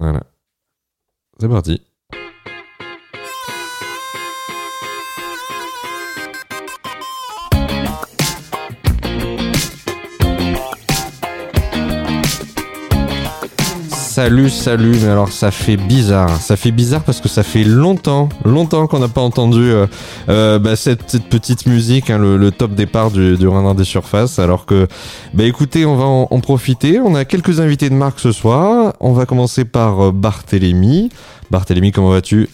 Voilà. C'est parti. Salut, salut, mais alors ça fait bizarre. Ça fait bizarre parce que ça fait longtemps, longtemps qu'on n'a pas entendu euh, euh, bah, cette, petite musique, hein, le, top départ du, du des Surfaces. Alors que, bah écoutez, on va en, en profiter. On a quelques invités de marque ce soir. On va commencer par euh, Barthélémy. Barthélémy, comment vas-tu?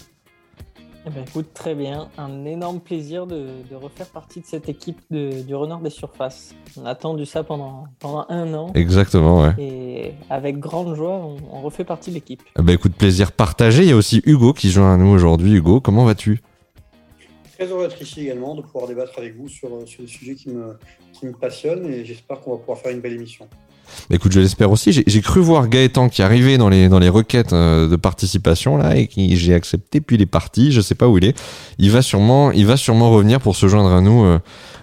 Eh ben, écoute, très bien. Un énorme plaisir de, de refaire partie de cette équipe de- du Renard des Surfaces. On a attendu ça pendant, pendant un an. Exactement, ouais. Et avec grande joie, on, on refait partie de l'équipe. Bah écoute, plaisir partagé. Il y a aussi Hugo qui joint à nous aujourd'hui. Hugo, comment vas-tu? Très heureux d'être ici également, de pouvoir débattre avec vous sur, sur des sujets qui me, qui me passionnent et j'espère qu'on va pouvoir faire une belle émission. Écoute, je l'espère aussi. J'ai cru voir Gaëtan qui arrivait dans les, dans les requêtes euh, de participation là et qui j'ai accepté puis il est parti. Je sais pas où il est. Il va sûrement, il va sûrement revenir pour se joindre à nous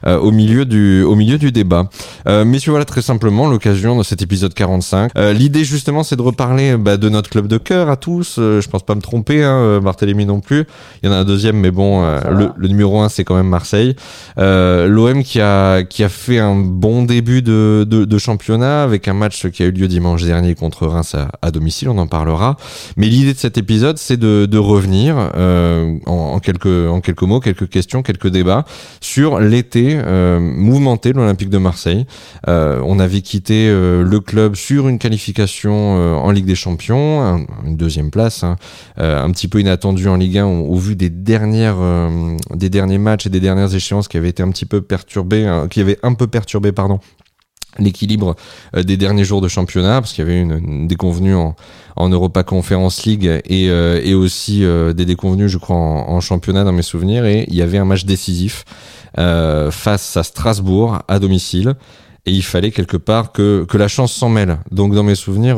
euh, au milieu du, au milieu du débat. Euh, messieurs, voilà très simplement l'occasion de cet épisode 45. Euh, L'idée justement, c'est de reparler bah, de notre club de cœur à tous. Euh, je pense pas me tromper, hein, euh, Barthélémy non plus. Il y en a un deuxième, mais bon, euh, le, le numéro un, c'est quand même Marseille. Euh, L'OM qui a qui a fait un bon début de, de, de championnat avec un match qui a eu lieu dimanche dernier contre Reims à, à domicile, on en parlera. Mais l'idée de cet épisode, c'est de, de revenir euh, en, en quelques en quelques mots, quelques questions, quelques débats sur l'été euh, mouvementé l'Olympique de Marseille. Euh, on avait quitté euh, le club sur une qualification en Ligue des Champions, un- une deuxième place, hein, un petit peu inattendue en Ligue 1 au, vu des dernières derniers matchs et des dernières échéances qui avaient été un petit peu perturbées, hein, qui avaient un peu perturbé pardon l'équilibre euh, des derniers jours de championnat parce qu'il y avait une, une déconvenue en, en Europa Conference League et, euh, et aussi euh, des déconvenues je crois en, championnat dans mes souvenirs et il y avait un match décisif face à Strasbourg à domicile et il fallait quelque part que, que la chance s'en mêle. Donc dans mes souvenirs,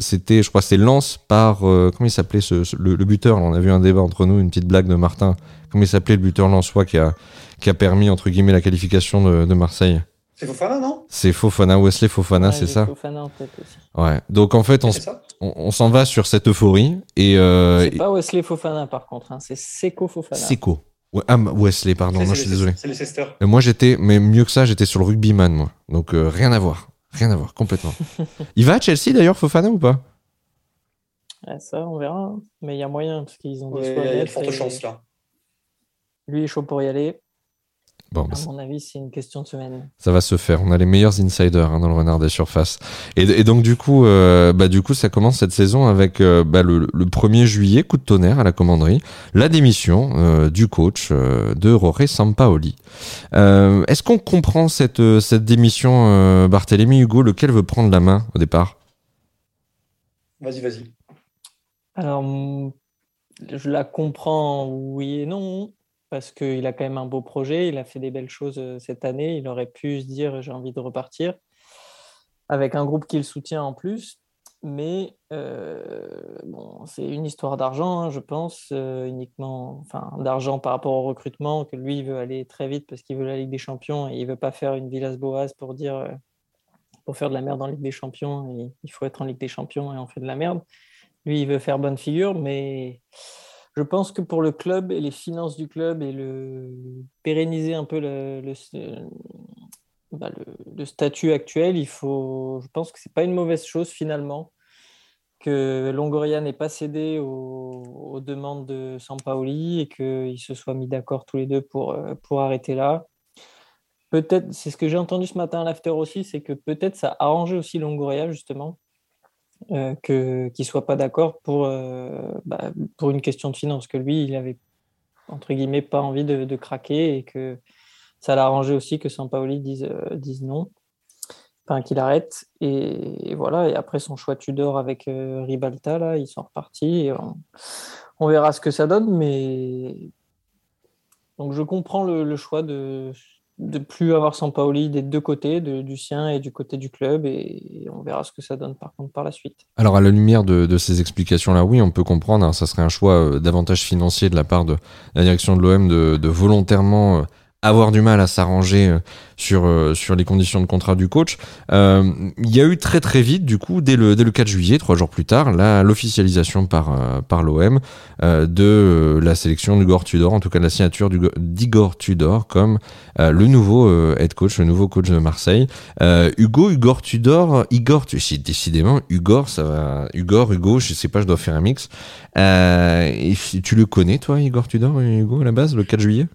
c'était, je crois, c'est Lens par comment il s'appelait ce, le, buteur? on a vu un débat entre nous, une petite blague de Martin. Comment il s'appelait le buteur lensois qui a qui a permis entre guillemets la qualification de Marseille? C'est Fofana, non? C'est Fofana, Wesley Fofana, Ouais, c'est ça. Fofana en tête aussi. Ouais. Donc en fait, on, on, on s'en va sur cette euphorie et euh, C'est pas Wesley Fofana par contre, hein, c'est Seco Fofana. Seco. Ouais, ah, Wesley, pardon. C'est je suis désolé. C'est les Cester. Et moi j'étais, mais mieux que ça, j'étais sur le rugbyman, moi. Donc euh, rien à voir, rien à voir, complètement. il va à Chelsea d'ailleurs, Fofana ou pas? Ouais, ça, on verra. hein. Mais il y a moyen parce qu'ils ont des Ouais, choix Il y a de fortes chances là. Lui est chaud pour y aller. Bon, bah, À mon avis, c'est une question de semaine. ça va se faire. On a les meilleurs insiders hein, dans le renard des surfaces. Et, et donc du coup, euh, bah du coup, ça commence cette saison avec euh, bah, le, le 1er juillet, coup de tonnerre à la commanderie, la démission euh, du coach euh, de Roré Sampaoli. Euh, Est-ce qu'on comprend cette cette démission, euh, Barthélémy Hugo, lequel veut prendre la main au départ? Vas-y, vas-y. Alors, je la comprends, oui et non, parce qu'il a quand même un beau projet, il a fait des belles choses euh, cette année, il aurait pu se dire j'ai envie de repartir, avec un groupe qui le soutient en plus, mais euh, bon, c'est une histoire d'argent, hein, je pense, euh, uniquement, enfin d'argent par rapport au recrutement, que lui il veut aller très vite parce qu'il veut la Ligue des Champions et il veut pas faire une Villas-Boas pour dire, pour faire de la merde en Ligue des Champions, il faut être en Ligue des Champions et on fait de la merde. Lui, il veut faire bonne figure, mais je pense que pour le club et les finances du club et le pérenniser un peu bah, le- statut actuel, il faut, je pense que c'est pas une mauvaise chose finalement que Longoria n'ait pas cédé aux, aux demandes de Sampaoli et qu'ils se soient mis d'accord tous les deux pour, euh, pour arrêter là. Peut-être, c'est ce que j'ai entendu ce matin à l'after aussi, c'est que peut-être ça a arrangé aussi Longoria justement euh, que qu'il soit pas d'accord pour euh, bah, pour une question de finance que lui il avait entre guillemets pas envie de, craquer et que ça l'a arrangé aussi que Sampaoli dise euh, dise non qu'il arrête. Et, voilà. Et après son choix Tudor avec euh, Ribalta là ils sont repartis on, verra ce que ça donne mais donc je comprends le choix de de plus avoir Sampaoli des deux côtés, du sien et du côté du club, et, on verra ce que ça donne par contre par la suite. Alors à la lumière de, ces explications-là, oui, on peut comprendre, hein, ça serait un choix euh, davantage financier de la part de la direction de l'OM de, volontairement euh, avoir du mal à s'arranger euh, sur, sur les conditions de contrat du coach. il y a eu très très vite, du coup, dès le, dès le 4 juillet, trois jours plus tard, l'officialisation par, par l'OM de la sélection d'Igor Tudor, en tout cas la signature d'Igor Tudor comme le nouveau head coach, le nouveau coach de Marseille. Hugo, Igor Tudor, Igor, décidément, Hugo, ça va, Hugo, Hugo, je sais pas, je dois faire un mix. et tu le connais, toi, Igor Tudor, Hugo, à la base, le 4 juillet?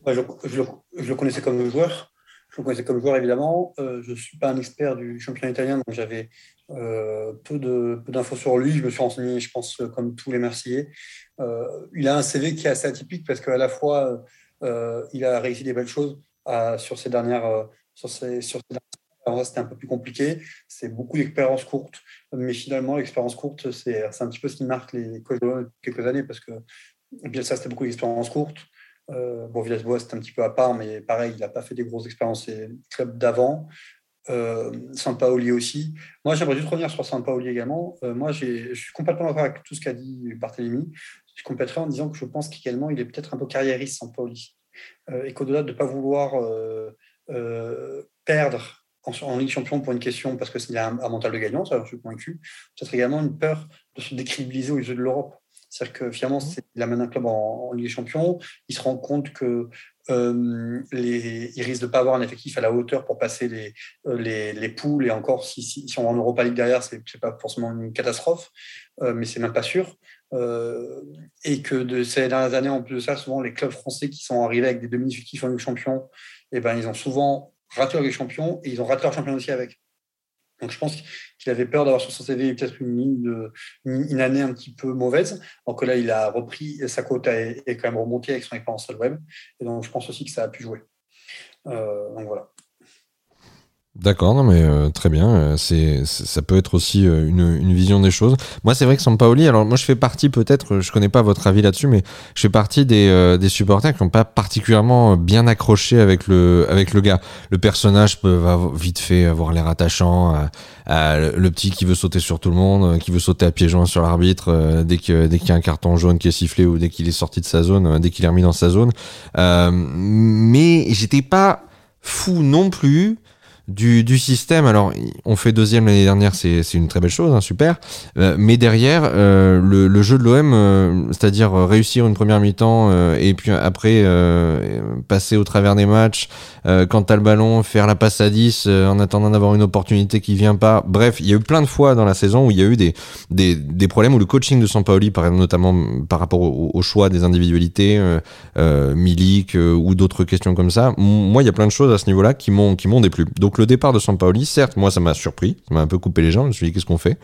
Je, le, connaissais comme joueur. Je le connaissais comme joueur, évidemment. Euh, je ne suis pas un expert du championnat italien, donc j'avais euh, peu d'infos sur lui. Je me suis renseigné, je pense, comme tous les Marseillais. Euh, il a un CV qui est assez atypique parce qu'à la fois, il a réussi des belles choses sur ces dernières. sur ces, sur alors c'était un peu plus compliqué. C'est beaucoup d'expérience courte. Mais finalement, l'expérience courte, c'est un petit peu ce qui marque les quelques années parce que bien ça, c'était beaucoup d'expérience courte. Euh, bon, Villas-Boas, c'est un petit peu à part, mais pareil, il n'a pas fait des grosses expériences clubs d'avant. Euh, Sampaoli aussi. Moi, j'aimerais juste revenir sur Sampaoli également. Euh, moi, je suis complètement d'accord avec tout ce qu'a dit Barthélémy. Je compléterai en disant que je pense qu'également, il est peut-être un peu carriériste, Sampaoli. Euh, et qu'au-delà de ne pas vouloir euh, perdre en, Ligue Champion pour une question, parce que c'est un, un, mental de gagnant, ça, je suis convaincu, peut-être également une peur de se décrédibiliser aux yeux de l'Europe. C'est-à-dire que finalement, mmh. il amène un club en, Ligue des Champions, il se rend compte que euh, les, de ne pas avoir un effectif à la hauteur pour passer les, euh, les, les poules, et encore, si, si, si, on va en Europa League derrière, ce n'est pas forcément une catastrophe, euh, mais c'est même pas sûr. Euh, et que de ces dernières années, en plus de ça, souvent les clubs français qui sont arrivés avec des demi-effectifs en Ligue des Champions, eh ben, ils ont souvent raté leur Ligue des Champions et ils ont raté leur champion aussi avec. Donc je pense qu'il avait peur d'avoir sur son CV peut-être une, une, année un petit peu mauvaise. Donc là, il a repris, sa cote est, quand même remontée avec son expérience sur le web. Et donc je pense aussi que ça a pu jouer. Euh, donc voilà. D'accord, mais euh, très bien. Euh, c'est, ça peut être aussi euh, une, une, vision des choses. Moi, c'est vrai que Sampaoli. Alors moi, je fais partie peut-être. Je connais pas votre avis là-dessus, mais je fais partie des, des supporters qui n'ont pas particulièrement bien accroché avec le avec le gars. Le personnage peut vite fait avoir l'air attachant. le petit qui veut sauter sur tout le monde, qui veut sauter à pieds joints sur l'arbitre dès que dès qu'il y a un carton jaune qui est sifflé ou dès qu'il est sorti de sa zone, dès qu'il est remis dans sa zone. mais j'étais pas fou non plus du, du système. Alors, on fait deuxième l'année dernière, c'est une très belle chose, hein, super. Euh, mais derrière, euh, le, le, jeu de l'OM, euh, c'est-à-dire réussir une première mi-temps et puis après passer au travers des matchs, quand t'as le ballon, faire la passe à 10 en attendant d'avoir une opportunité qui vient pas. Bref, il y a eu plein de fois dans la saison où il y a eu des, des, des problèmes où le coaching de Sampaoli, par notamment par rapport au, choix des individualités, Milik ou d'autres questions comme ça. Moi, il y a plein de choses à ce niveau-là qui m'ont déplu. Donc donc le départ de Sampaoli, certes, moi ça m'a surpris, ça m'a un peu coupé les jambes. Je me suis dit qu'est-ce qu'on fait?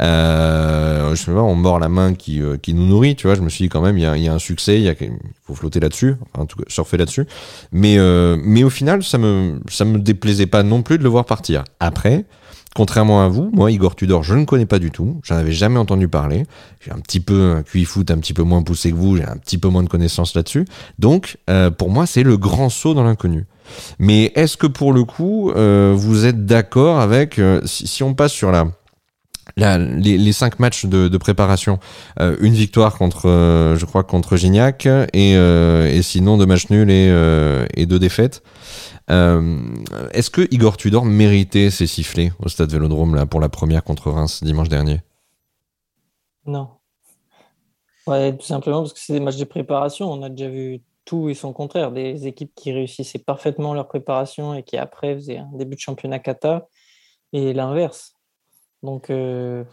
Euh, Je sais pas, on mord la main qui, euh, qui nous nourrit, tu vois. Je me suis dit quand même il y a, un succès, il, faut flotter là-dessus, enfin, surfer là-dessus. Mais euh, mais au final, ça me me déplaisait pas non plus de le voir partir. Après. Contrairement à vous, moi, Igor Tudor, je ne connais pas du tout. J'en avais jamais entendu parler. J'ai un petit peu un QI un petit peu moins poussé que vous. J'ai un petit peu moins de connaissances là-dessus. Donc, euh, pour moi, c'est le grand saut dans l'inconnu. Mais est-ce que pour le coup, euh, vous êtes d'accord avec euh, si, on passe sur la les, cinq matchs de, préparation, euh, une victoire contre, je crois, contre Gignac et, sinon deux matchs nuls et, et deux défaites. Est-ce que Igor Tudor méritait ses sifflets au stade Vélodrome là pour la première contre Reims dimanche dernier? Non. Ouais, tout simplement parce que c'est des matchs de préparation. On a déjà vu tout et son contraire. Des équipes qui réussissaient parfaitement leur préparation et qui après faisaient un début de championnat kata et l'inverse. Donc, euh,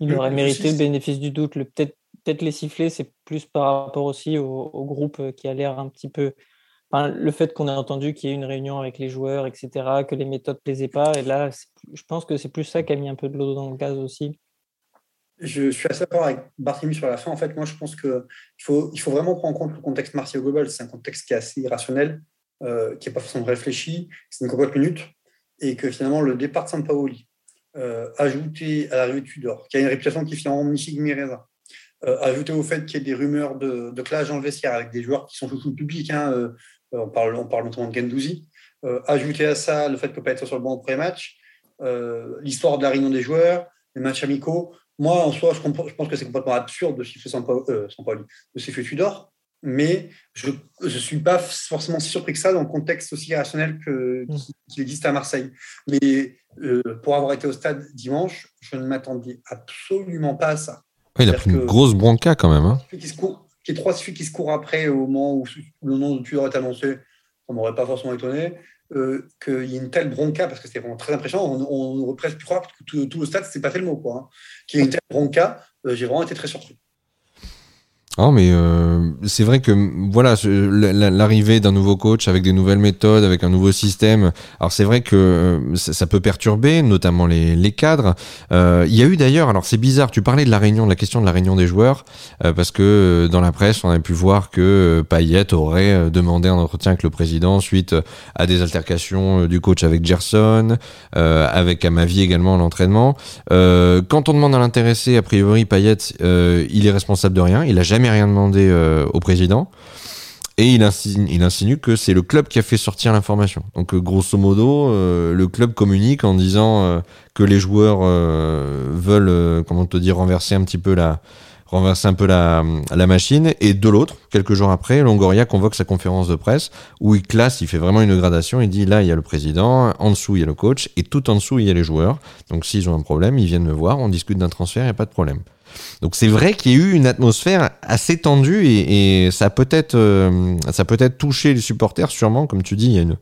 il aurait mérité le bénéfice du doute. Peut-être peut les siffler, c'est plus par rapport aussi au, groupe qui a l'air un petit peu. le fait qu'on ait entendu qu'il y ait une réunion avec les joueurs, etc., que les méthodes ne plaisaient pas. Et là, je pense que c'est plus ça qui a mis un peu de l'eau dans le gaz aussi je suis assez d'accord avec Barthélemy sur la fin. En fait, moi, je pense qu'il faut, vraiment prendre en compte le contexte martial global. C'est un contexte qui est assez irrationnel, euh, qui n'est pas forcément réfléchi. C'est une cocotte minute. Et que finalement, le départ de Sampaoli, euh, ajouté à l'arrivée de Tudor, qui a une réputation qui est finalement Michig Mireza, euh, ajouté au fait qu'il y ait des rumeurs de, de clash dans le vestiaire avec des joueurs qui sont sous le public, hein, euh, on, parle, on notamment de Gendouzi, ajouté à ça le fait peut pas être sur le banc au pré-match, l'histoire de la réunion des joueurs, les matchs amicaux, moi, en soi, je, pense que c'est complètement absurde de siffler sans, euh, sans de siffler Tudor. mais je ne suis pas forcément si surpris que ça dans le contexte aussi irrationnel que, Mm. qui, existe à Marseille. Mais euh, pour avoir été au stade dimanche, je ne m'attendais absolument pas à ça. Ouais, il a pris une grosse bronca quand même. Hein. Trois celui qui se court après au moment où le nom de Tudor est annoncé, ça m'aurait pas forcément étonné. Euh, qu'il y ait une telle bronca, parce que c'était vraiment très impressionnant, on, on aurait presque pu croire que tout, le stade, c'est pas fait le mot. quoi. hein. Qu'il y ait une telle bronca, euh, j'ai vraiment été très surpris. Non, mais euh, c'est vrai que voilà, l'arrivée d'un nouveau coach avec des nouvelles méthodes, avec un nouveau système. Alors c'est vrai que euh, ça, peut perturber, notamment les, cadres. Euh, Il y a eu d'ailleurs, alors c'est bizarre, tu parlais de la réunion, de la question de la réunion des joueurs, euh, parce que dans la presse, on a pu voir que Payet aurait demandé un entretien avec le président suite à des altercations du coach avec Gerson, avec Amavi également à l'entraînement. Quand on demande à l'intéressé, a priori, Payet, il est responsable de rien. Il a jamais rien demandé euh, au président. Et il insinue, que c'est le club qui a fait sortir l'information. Donc, euh, grosso modo, euh, le club communique en disant que les joueurs veulent, comment te dire, renverser un petit peu la, renverser un peu la, la machine. Et de l'autre, quelques jours après, Longoria convoque sa conférence de presse où il classe, il fait vraiment une gradation. Il dit là, il y a le président, en dessous, il y a le coach, et tout en dessous, il y a les joueurs. Donc, s'ils ont un problème, ils viennent me voir, on discute d'un transfert, il n'y a pas de problème. Donc c'est vrai qu'il y a eu une atmosphère assez tendue et, et ça peut-être euh, ça peut-être touché les supporters sûrement. Comme tu dis il y a une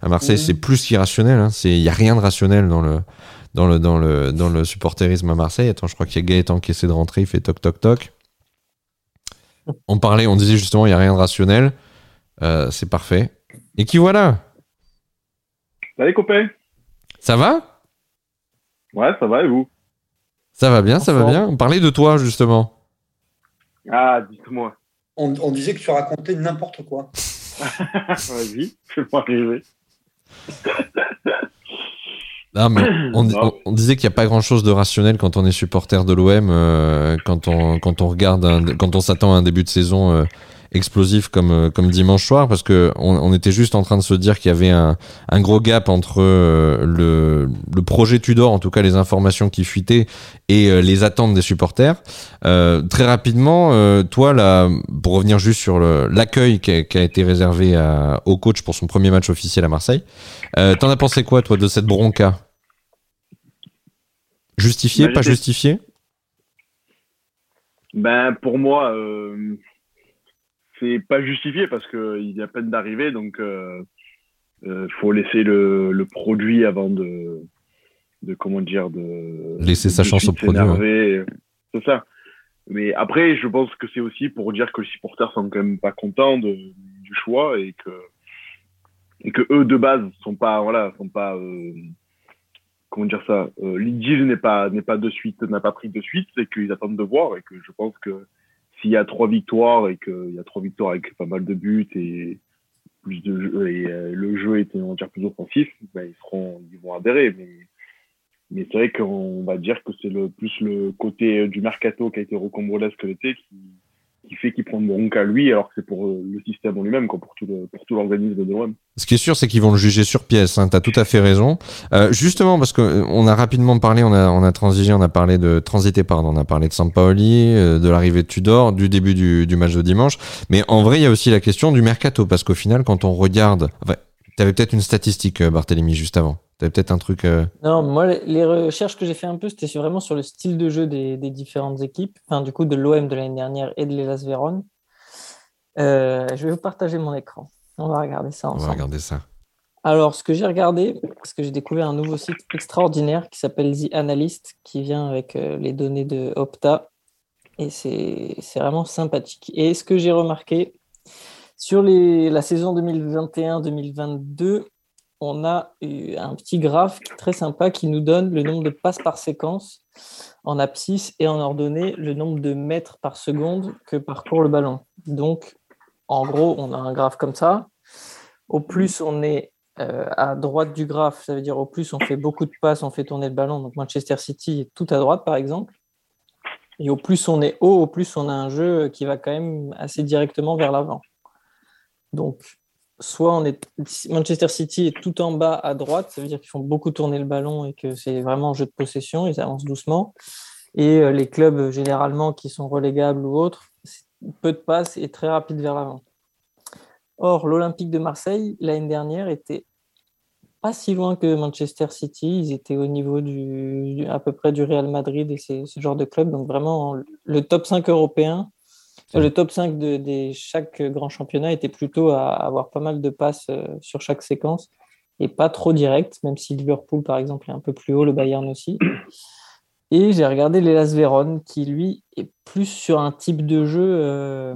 à Marseille Mhm. c'est plus qu'irrationnel hein, c'est il y a rien de rationnel dans le dans le dans le dans le supporterisme à Marseille. Attends je crois qu'il y a Gaëtan qui essaie de rentrer il fait toc toc toc. On parlait on disait justement il y a rien de rationnel. Euh, c'est parfait. Et qui voilà? Salut copains ça va? Ouais, ça va et vous? Ça va bien ça va bien on parlait de toi justement Ah, dites-moi. On, on disait que tu racontais n'importe quoi. Vas-y, fais-moi rêver. Non, mais on, Non. on- on disait qu'il n'y a pas grand chose de rationnel quand on est supporter de l'OM, euh, quand on quand on regarde, un- quand on s'attend à un début de saison euh, explosif comme euh, comme dimanche soir, parce que on, on était juste en train de se dire qu'il y avait un, un gros gap entre euh, le le projet Tudor, en tout cas les informations qui fuitaient, et euh, les attentes des supporters. Euh, très rapidement, euh, toi là, pour revenir juste sur l'accueil qui a, qui a été réservé à- au coach pour son premier match officiel à Marseille. Euh, T'en as pensé quoi, toi, de cette bronca? Justifié, Bah, pas justifié? Ben, pour moi, euh, c'est pas justifié parce qu'il est à peine d'arriver, donc euh, euh, faut laisser le, le produit avant de, de comment dire, de Laisser de sa chance au produit, s'énerver. C'est ça. Mais après, je pense que c'est aussi pour dire que les supporters sont quand même pas contents de, du choix et que et que eux de base sont pas voilà sont pas euh, comment dire ça euh, n'est pas n'est pas de suite n'a pas pris de suite c'est qu'ils attendent de voir et que je pense que s'il y a trois victoires et qu'il y a trois victoires avec pas mal de buts et plus de et euh, le jeu va dire plus offensif ben ils seront ils vont adhérer. Mais mais c'est vrai qu'on va dire que c'est le plus le côté du mercato qui a été rocambolesque l'été qui fait qu'il prend de bronca à lui alors que c'est pour euh, le système en lui-même pour tout l'organisme de l'OM Ce qui est sûr, c'est qu'ils vont le juger sur pièce. Hein, T'as tout à fait raison. Euh, justement, parce que euh, on a rapidement parlé, on a, on a transigé, on a parlé de transité, pardon, on a parlé de Sampaoli, euh, de l'arrivée de Tudor, du début du, du match de dimanche. Mais en vrai, il y a aussi la question du mercato, parce qu'au final, quand on regarde, enfin, t'avais peut-être une statistique, euh, Barthélemy, juste avant. T'avais peut-être un truc. euh, Non, moi, les- recherches que j'ai fait un peu, c'était vraiment sur le style de jeu des, des différentes équipes, enfin, du coup, de l'OM de l'année dernière et de l'Elas Vérone. Euh, je vais vous partager mon écran. On va regarder ça On va ensemble. regarder ça. Alors, ce que j'ai regardé, parce que j'ai découvert un nouveau site extraordinaire qui s'appelle The Analyst, qui vient avec euh, les données de Opta. Et c'est c'est vraiment sympathique. Et ce que j'ai remarqué, sur la saison 2021-2022, on a un petit graphe très sympa qui nous donne le nombre de passes par séquence en abscisse et en ordonnée, le nombre de mètres par seconde que parcourt le ballon. Donc, en gros, on a un graphe comme ça. Au plus on est euh, à droite du graphe, ça veut dire au plus on fait beaucoup de passes, on fait tourner le ballon. Donc Manchester City est tout à droite, par exemple. Et au plus on est haut, au plus on a un jeu qui va quand même assez directement vers l'avant. Donc, soit on est Manchester City est tout en bas à droite, ça veut dire qu'ils font beaucoup tourner le ballon et que c'est vraiment un jeu de possession, ils avancent doucement. Et euh, les clubs euh, généralement qui sont relégables ou autres, peu de passes et très rapide vers l'avant. Or, l'Olympique de Marseille, l'année dernière, était pas si loin que Manchester City. Ils étaient au niveau du, à peu près du Real Madrid et ce genre de club. Donc vraiment, le top 5 européen, le top 5 de, chaque grand championnat était plutôt à avoir pas mal de passes euh, sur chaque séquence et pas trop direct, même si Liverpool, par exemple, est un peu plus haut, le Bayern aussi. Et j'ai regardé l'Elas Vérone, qui lui est plus sur un type de jeu, euh,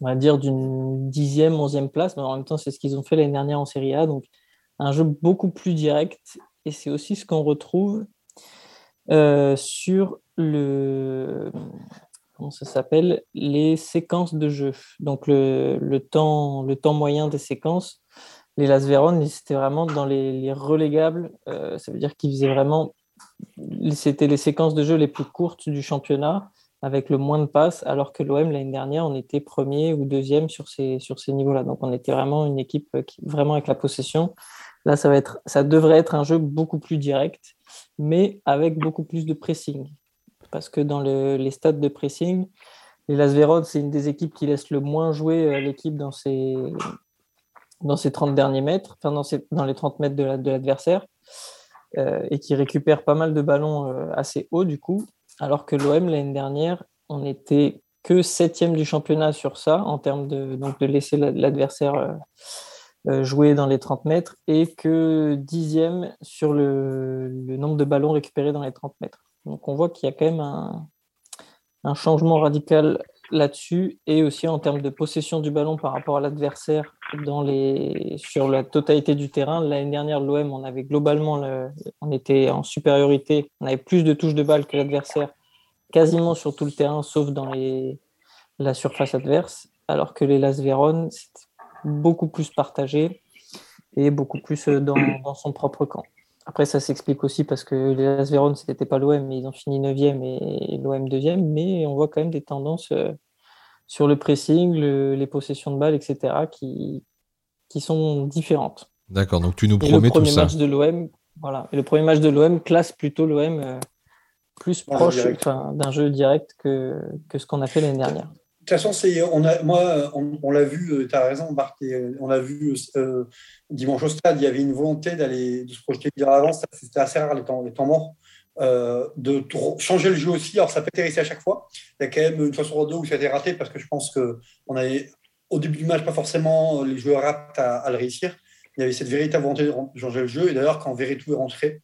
on va dire d'une dixième, onzième place, mais en même temps, c'est ce qu'ils ont fait l'année dernière en Serie A. Donc, un jeu beaucoup plus direct. Et c'est aussi ce qu'on retrouve euh, sur le. Ça s'appelle Les séquences de jeu. Donc, le, temps, le temps moyen des séquences. Les Las Véron, c'était vraiment dans les, relégables. Euh, ça veut dire qu'ils faisaient vraiment. C'était les séquences de jeu les plus courtes du championnat avec le moins de passes, alors que l'OM l'année dernière, on était premier ou deuxième sur ces, sur ces niveaux-là. Donc on était vraiment une équipe qui, vraiment avec la possession Là, ça, va être, ça devrait être un jeu beaucoup plus direct, mais avec beaucoup plus de pressing. Parce que dans les stades de pressing, les Las c'est une des équipes qui laisse le moins jouer euh, l'équipe dans ses, dans ses 30 derniers mètres, enfin dans, les 30 mètres de l'adversaire, euh, et qui récupère pas mal de ballons euh, assez hauts du coup, alors que l'OM l'année dernière, on était que septième du championnat sur ça, en termes de, donc de laisser l'adversaire jouer dans les 30 mètres et que dixième sur le, nombre de ballons récupérés dans les 30 mètres. Donc on voit qu'il y a quand même un, changement radical là-dessus et aussi en termes de possession du ballon par rapport à l'adversaire sur la totalité du terrain. L'année dernière, l'OM, on avait globalement, était en supériorité, on avait plus de touches de balle que l'adversaire quasiment sur tout le terrain, sauf dans la surface adverse, alors que les Las Véron, c'était beaucoup plus partagé et beaucoup plus euh, dans, son propre camp. Après, ça s'explique aussi parce que les Las Véron, ce n'était pas l'OM, mais ils ont fini 9e et l'OM 2e. Mais on voit quand même des tendances euh, sur le pressing, les possessions de balles, etc., qui, qui sont différentes. D'accord, donc tu nous promets tout ça. Match de l'OM, voilà. Et le premier match de l'OM classe plutôt l'OM euh, plus proche d'un jeu direct que, que ce qu'on a fait l'année dernière. De toute façon, c'est, on a, moi, on, l'a vu, euh, tu as raison, Bart, on l'a vu euh, dimanche au stade, il y avait une volonté d'aller, de se projeter vers l'avant, c'était assez rare les temps, les temps morts, euh, de changer le jeu aussi. Alors, ça peut être à chaque fois. Il y a quand même une fois sur deux où ça a été raté parce que je pense qu'on avait, au début du match, pas forcément les joueurs aptes à, le réussir. Il y avait cette véritable volonté de changer le jeu. Et d'ailleurs, quand Veretout est rentré,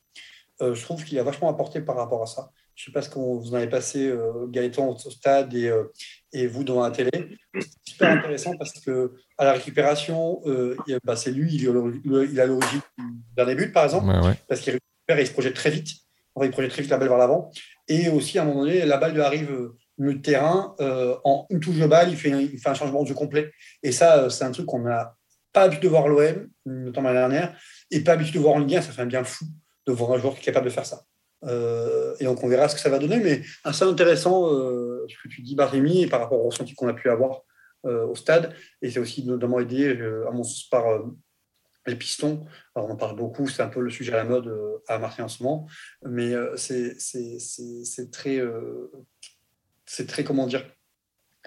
je trouve qu'il a vachement apporté par rapport à ça. Je ne sais pas ce qu'on vous en avez passé, Gaëtan, au stade et, et vous dans la télé. C'est super intéressant parce que à la récupération, euh, bah, c'est lui, il, il a l'origine d'un début, par exemple, parce qu'il récupère et il se projette très vite. il projette très vite la balle vers l'avant. Et aussi, à un moment donné, la balle lui arrive euh, le terrain, euh, en une touche de balle, il fait, un, il fait un changement de jeu complet. Et ça, c'est un truc qu'on n'a pas l'habitude de voir l'OM, notamment l'année dernière, et pas l'habitude de voir en Ligue 1. Ça fait un bien fou de voir un joueur qui est capable de faire ça. Euh, et donc on verra ce que ça va donner, mais assez intéressant euh, ce que tu dis, Barémi, par rapport au ressenti qu'on a pu avoir euh, au stade. Et c'est aussi notamment aidé, à mon sens, par les pistons. Alors on en parle beaucoup, c'est un peu le sujet à la mode à Marseille en ce moment, mais c'est très, c'est très, comment dire,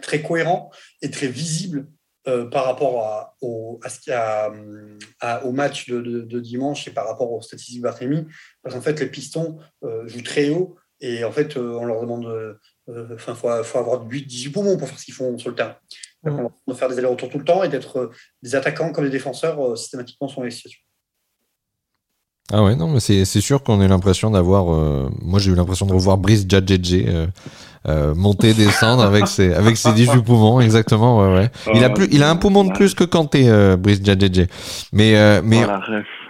très cohérent et très visible euh, par rapport à, au, à, au match de, dimanche et par rapport aux statistiques Barthélemy, parce qu'en fait, les pistons euh, jouent très haut et en fait, euh, on leur demande, enfin, il faut, avoir 8-18 poumons pour faire ce qu'ils font sur le terrain. Mm. On leur demande faire des allers-retours tout le temps et d'être des attaquants comme des défenseurs systématiquement sur les situations. Ah ouais, non, mais c'est sûr qu'on a l'impression d'avoir. moi, j'ai eu l'impression de revoir Brice Djadjedje euh, monter, descendre avec ses avec ses 18 poumons, exactement. Ouais, ouais. Il a plus, il a un poumon de plus que Kanté, euh, Brice Djadjedje. Mais euh, mais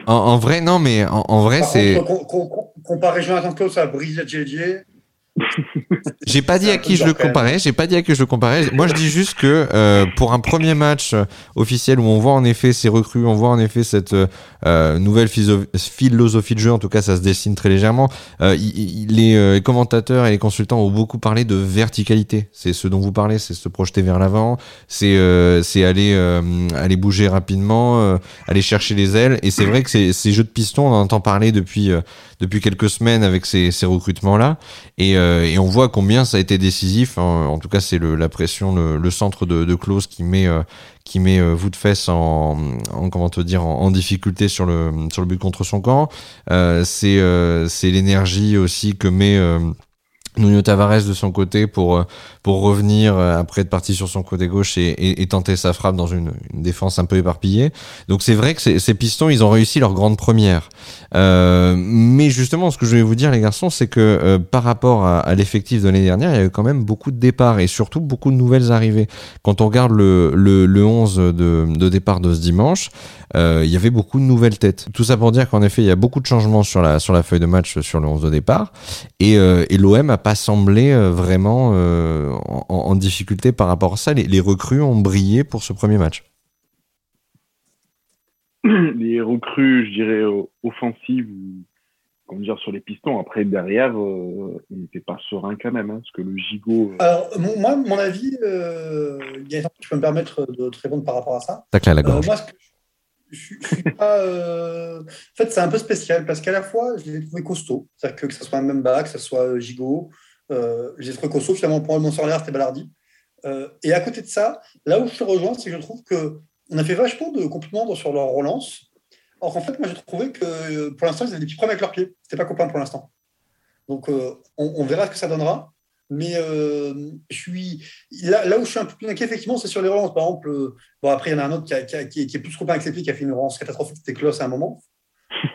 en, en, vrai, non, mais en, en vrai, c'est. Comparer Jonathan Klaus à Brice Djadjedje, j'ai pas dit à qui je le comparais. J'ai pas dit à qui je le comparais. Moi, je dis juste que euh, pour un premier match euh, officiel où on voit en effet ces recrues, on voit en effet cette euh, nouvelle philosophie de jeu. En tout cas, ça se dessine très légèrement. les commentateurs et les consultants ont beaucoup parlé de verticalité. C'est ce dont vous parlez, c'est se projeter vers l'avant, c'est c'est aller aller bouger rapidement, aller chercher les ailes. Et c'est vrai que ces, ces jeux de piston, on en entend parler depuis depuis quelques semaines avec ces, ces recrutements-là. Et, et, on voit combien ça a été décisif. En tout cas, c'est la pression, le, le, centre de, de Klose qui met, qui met Woodfess en, en, comment te dire, en, en, difficulté sur le, sur le but contre son camp. c'est c'est l'énergie aussi que met Nuno Tavares de son côté pour euh, pour revenir euh, après être parti sur son côté gauche et, tenter sa frappe dans une, défense un peu éparpillée. Donc c'est vrai que ces pistons ils ont réussi leur grande première. Euh, mais justement ce que je vais vous dire les garçons c'est que par rapport à, l'effectif de l'année dernière il y a eu quand même beaucoup de départs et surtout beaucoup de nouvelles arrivées. Quand on regarde le le, le 11 de, de départ de ce dimanche, il y avait beaucoup de nouvelles têtes. Tout ça pour dire qu'en effet, il y a beaucoup de changements sur la, sur la feuille de match sur le 11 de départ. Et, et l'OM n'a pas semblé euh, vraiment euh, en, en, difficulté par rapport à ça. Les, les, recrues ont brillé pour ce premier match. Les recrues, je dirais, offensives, comment dire, sur les pistons. Après, derrière, euh, on n'était pas serein quand même, hein, parce que le gigot. Alors, moi, mon avis, euh, tu peux me permettre de te répondre par rapport à ça. Tac à la gorge. moi, ce que je, je suis pas. Euh... En fait, c'est un peu spécial parce qu'à la fois, je les ai trouvés costauds. C'est-à-dire que, que ce soit bac, que ce soit Gigot, euh, je les ai trouvés costauds. Finalement, pour mon l'air, c'était Ballardi. Euh, et à côté de ça, là où je te rejoins, c'est que je trouve qu'on a fait vachement de compliments sur leur relance. Or, en fait, moi, j'ai trouvé que pour l'instant, ils avaient des petits problèmes avec leurs pieds. C'était pas copain pour l'instant. Donc, euh, on, on, verra ce que ça donnera. Mais euh, je suis là, là, où je suis un peu plus inquiet, effectivement, c'est sur les relances. Par exemple, euh, bon, après, il y en a un autre qui, a, qui, a, qui, est, qui est, plus trop accepté, qui a fait une relance catastrophique, c'était Kloss à un moment.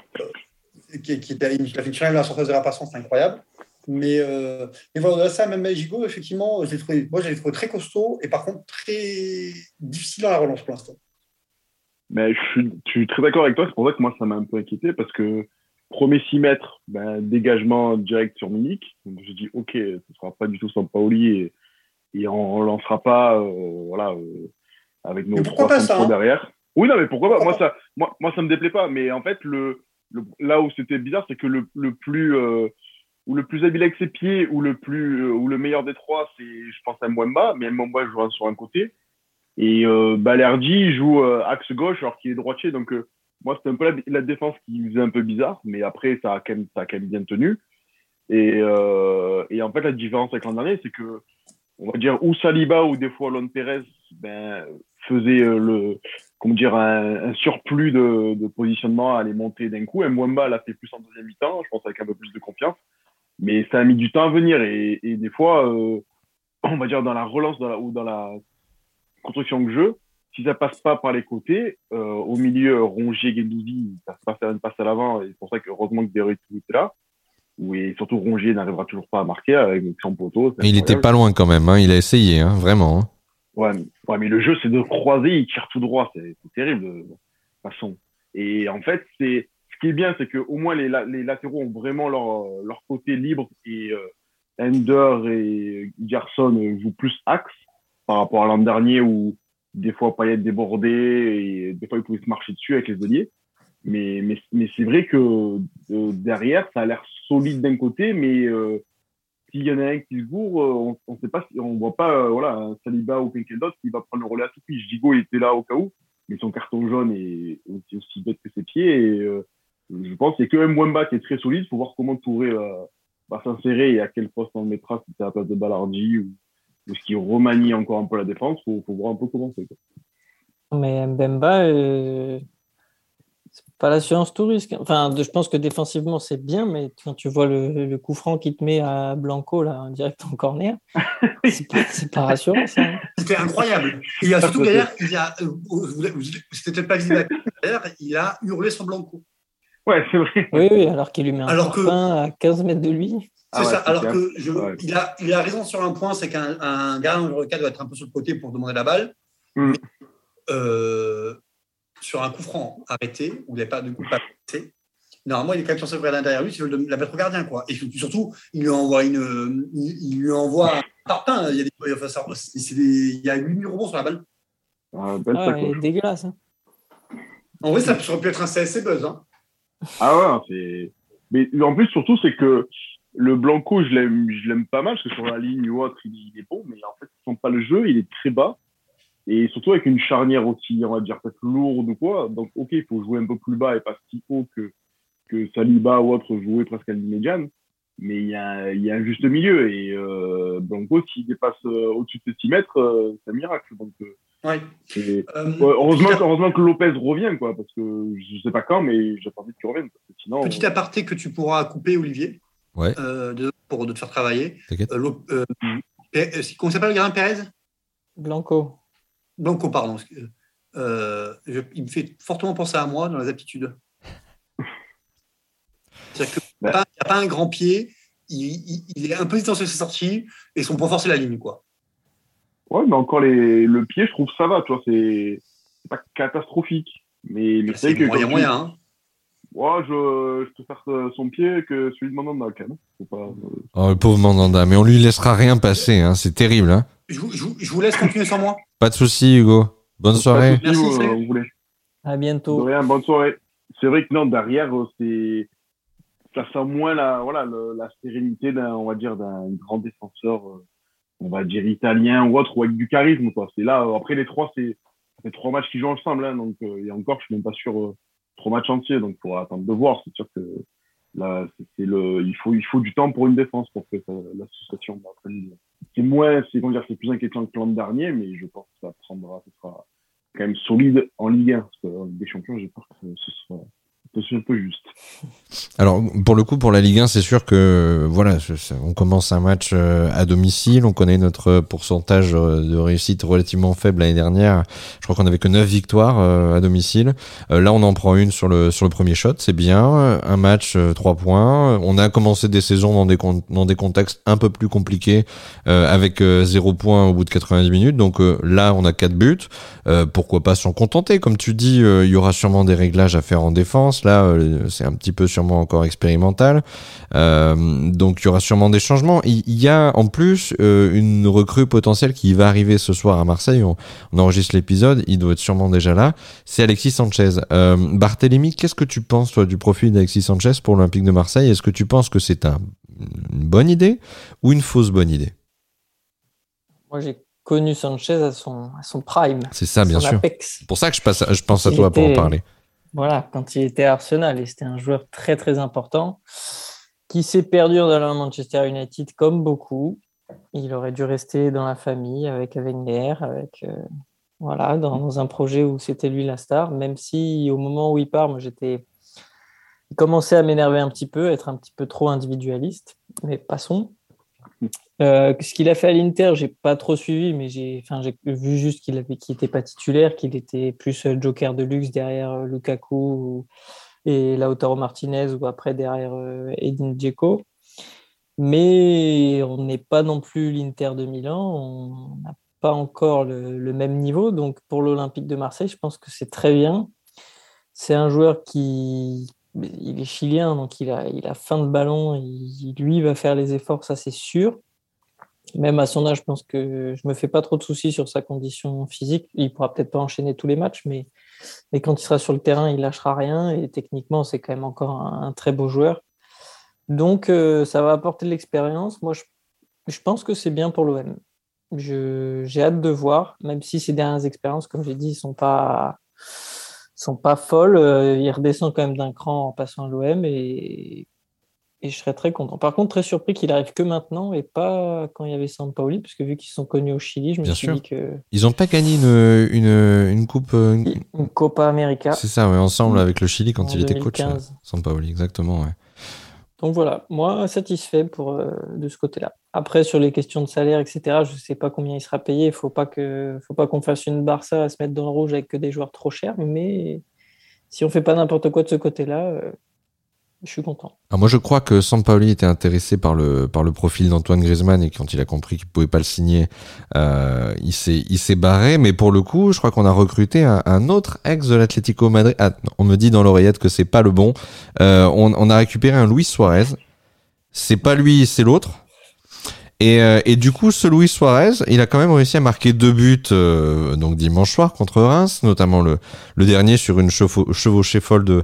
Euh, qui, était a fait une finale de la surface de la patience, c'est incroyable. Mais, mais voilà, ça, même Gigo, effectivement, je trouvé, moi, je l'ai trouvé très costaud et par contre très difficile dans la relance pour l'instant. Mais je suis, je suis très d'accord avec toi, c'est pour ça que moi, ça m'a un peu inquiété parce que Premier 6 mètres, ben, dégagement direct sur Munich. Donc je dis ok, ce sera pas du tout sans Paoli et, et on relancera pas, euh, voilà, euh, avec nos trois pas hein derrière. Oui non mais pourquoi pas Moi ça, moi, moi ça me déplaît pas. Mais en fait le, le là où c'était bizarre, c'est que le, le plus euh, ou le plus habile avec ses pieds ou le plus ou le meilleur des trois, c'est je pense à Mwemba, mais Mwemba joue sur un côté et euh, Balerdi joue axe gauche alors qu'il est droitier donc moi, c'était un peu la, défense qui faisait un peu bizarre, mais après, ça a quand même, ça a quand même bien tenu. Et, euh, et en fait, la différence avec l'an dernier, c'est que, on va dire, ou Saliba ou des fois Lon Perez ben, faisait euh, le, comment dire, un, surplus de, positionnement à aller monter d'un coup. Mwamba l'a fait plus en deuxième mi-temps, je pense avec un peu plus de confiance. Mais ça a mis du temps à venir. Et, des fois, euh, on va dire, dans la relance ou dans la construction de jeu, si ça passe pas par les côtés, euh, au milieu, Rongier, Gendouzi, ça se passe une passe à l'avant, et c'est pour ça que heureusement que Derrick était là. Oui, surtout Rongier n'arrivera toujours pas à marquer avec son poteau. Mais il était pas loin quand même, hein. il a essayé, hein, vraiment. Hein. Ouais, mais, ouais, mais le jeu, c'est de croiser, il tire tout droit, c'est terrible de toute façon. Et en fait, c'est ce qui est bien, c'est que au moins les, les latéraux ont vraiment leur, leur côté libre et euh, Ender et Garson jouent plus axe par rapport à l'an dernier où des fois Payet débordé et des fois il pouvait se marcher dessus avec les alliés. Mais, mais, mais c'est vrai que euh, derrière, ça a l'air solide d'un côté, mais euh, s'il y en a un qui se gourre, euh, on, on sait pas, on voit pas euh, voilà, Saliba ou quelqu'un d'autre qui va prendre le relais à tout prix. Gigo était là au cas où, mais son carton jaune est aussi, bête que ses pieds. Et je pense qu'il y a que Mwamba qui est très solide. Il faut voir comment Touré va, va s'insérer et à quel poste on le mettra, si c'est à la place de Ballardi ou, ou ce qui remanie encore un peu la défense, il faut, faut, voir un peu comment c'est. Mais Mbemba, euh, c'est pas l'assurance tout risque. Enfin, je pense que défensivement, c'est bien, mais quand tu vois le, le coup franc qui te met à Blanco, là, en direct en corner, c'est pas, pas, rassurant, ça. Hein. C'était incroyable. Et il y a surtout d'ailleurs, il y a, c'était peut-être pas visible d'ailleurs, il a hurlé sur Blanco. Ouais, c'est vrai. Oui, oui, alors qu'il lui met un alors que... à 15 mètres de lui. C'est ah ouais, ça. Alors que je, ouais. il, a, il a raison sur un point, c'est qu'un un gars numéro 4 doit être un peu sur le côté pour demander la balle. Mm. Mais, euh, sur un coup franc arrêté, où il n'y a pas de coup pas arrêté, normalement, il est quand même censé regarder derrière lui s'il veut la mettre au gardien. Quoi. Et surtout, il lui envoie une. Il lui envoie un tartin. Il y a, des, enfin, ça, des, il y a 8 000 rebonds sur la balle. Ah, ouais, dégueulasse. Hein. En vrai, ça aurait pu être un CSC buzz. Hein. Ah ouais, c'est. Mais en plus, surtout, c'est que le Blanco, je l'aime, je l'aime pas mal parce que sur la ligne ou autre, il, est bon, mais en fait, il sent pas le jeu, il est très bas. Et surtout avec une charnière aussi, on va dire peut-être lourde ou quoi. Donc, ok, il faut jouer un peu plus bas et pas si haut que, que Saliba ou autre jouaient presque à l'immédiane. Mais il y, a, il y a un juste milieu. Et euh, Blanco, s'il dépasse euh, au-dessus de 6 mètres, euh, c'est un miracle. Donc, Ouais. et- ouais, heureusement, que Lopez revient, quoi, parce que je sais pas quand, mais j'ai pas envie qu'il revienne. Sinon, petit aparté que tu pourras couper, Olivier, Ouais. euh, de- pour de te faire travailler. Euh, euh, euh, comment s'appelle le gardien Pérez? Blanco. Blanco, pardon. Euh, je- il me fait fortement penser à moi dans les aptitudes. C'est-à-dire qu'il Bah. n'a pas un grand pied, il, il- il est un peu hésitant sur ses sorties, et son point fort, c'est la ligne. Quoi. Ouais, mais encore les... le pied, je trouve ça va, tu vois, c'est pas catastrophique. Mais, mais C'est que moyen, tu- moyen. hein. Ouais, je, je préfère euh, son pied que celui de Mandanda, quand même. Faut pas, euh, Oh, le pauvre Mandanda, mais on lui laissera rien passer, hein. c'est terrible. Hein. Je, vous- je vous- je vous laisse continuer sans moi. Pas de souci, Hugo. Bonne pas soirée. de soucis, Merci, euh, vous voulez. À De bientôt. rien, bonne soirée. C'est vrai que non, derrière, euh, c'est ça sent moins la voilà le- la sérénité d'un on va dire d'un grand défenseur, euh, on va dire italien ou autre, ou avec du charisme quoi. C'est là euh, après les trois, c'est fait trois matchs qui jouent ensemble, hein, donc euh, et encore, je suis même pas sûr euh, trois matchs entiers, donc pour attendre de voir. C'est sûr que là, c'est le il faut il faut du temps pour une défense pour que ça- l'association. C'est moins, c'est dire, c'est plus inquiétant que l'an dernier, mais je pense que ça prendra, ce sera quand même solide en Ligue 1. Parce que Ligue des Champions, j'ai peur que ce soit un peu juste. Alors pour le coup pour la Ligue 1 c'est sûr que voilà on commence un match euh, à domicile. On connaît notre pourcentage euh, de réussite relativement faible l'année dernière. Je crois qu'on avait que 9 victoires euh, à domicile. Là on en prend une sur le sur le premier shot. C'est bien. Un match 3 points. On a commencé des saisons dans des dans des contextes un peu plus compliqués avec 0 points au bout de 90 minutes. Donc là on a 4 buts. Pourquoi pas s'en contenter? Comme tu dis, il y aura sûrement des réglages à faire en défense. Là, c'est un petit peu sûrement encore expérimental. Euh, donc, il y aura sûrement des changements. Il y a en plus euh, une recrue potentielle qui va arriver ce soir à Marseille. On, on enregistre l'épisode, il doit être sûrement déjà là. C'est Alexis Sanchez. Euh, Barthélémy, qu'est-ce que tu penses toi du profil d'Alexis Sanchez pour l'Olympique de Marseille? Est-ce que tu penses que c'est un, une bonne idée ou une fausse bonne idée? Moi, j'ai connu Sanchez à son, à son prime. C'est ça, bien sûr. C'est pour ça que je, passe à- je pense à Il toi pour en parler. Voilà, quand il était à Arsenal, et c'était un joueur très très important qui s'est perdu dans le Manchester United comme beaucoup. Il aurait dû rester dans la famille avec Wenger, avec euh, voilà, dans, dans un projet où c'était lui la star, même si au moment où il part, moi j'étais. Il commençait à m'énerver un petit peu, être un petit peu trop individualiste, mais passons. Euh, ce qu'il a fait à l'Inter, j'ai pas trop suivi, mais j'ai, vu juste qu'il avait, était pas titulaire, qu'il était plus euh, joker de luxe derrière euh, Lukaku et Lautaro Martinez ou après derrière Edin Dzeko. Mais on n'est pas non plus l'Inter de Milan, on n'a pas encore le, même niveau. Donc pour l'Olympique de Marseille, je pense que c'est très bien. C'est un joueur qui, il est chilien, donc il a, il fin de ballon. Lui va faire les efforts, ça c'est sûr. Même à son âge, je pense que je me fais pas trop de soucis sur sa condition physique. Il pourra peut-être pas enchaîner tous les matchs, mais, quand il sera sur le terrain, il lâchera rien. Et techniquement, c'est quand même encore un, très beau joueur. Donc, euh, ça va apporter de l'expérience. Moi, je, pense que c'est bien pour l'OM. J'ai hâte de voir, même si ces dernières expériences, comme j'ai dit, sont pas sont pas folles. Euh, il redescend quand même d'un cran en passant à l'OM et je serais très content. Par contre, très surpris qu'il arrive que maintenant et pas quand il y avait Sampaoli, parce que vu qu'ils sont connus au Chili, je me Bien suis sûr. dit que Ils n'ont pas gagné une, une, une coupe. euh, une- une Copa América. C'est ça, ouais, ensemble avec le Chili quand En il était coach. 2015. euh, Sampaoli, exactement. Ouais. Donc voilà, moi satisfait pour, euh, de ce côté-là. Après, sur les questions de salaire, etc., je ne sais pas combien il sera payé. Il ne faut pas que- faut pas qu'on fasse une Barça à se mettre dans le rouge avec que des joueurs trop chers. Mais si on ne fait pas n'importe quoi de ce côté-là, euh, je suis content. Alors moi, je crois que Sampaoli était intéressé par le, par le profil d'Antoine Griezmann et quand il a compris qu'il pouvait pas le signer, euh, il s'est, barré. Mais pour le coup, je crois qu'on a recruté un, un autre ex de l'Atlético Madrid. Ah, on me dit dans l'oreillette que c'est pas le bon. Euh, on, on a récupéré un Luis Suarez. C'est pas lui, c'est l'autre. Et, euh, et, du coup, ce Luis Suarez, il a quand même réussi à marquer deux buts euh, donc dimanche soir contre Reims, notamment le, le dernier sur une chevauchée folle de,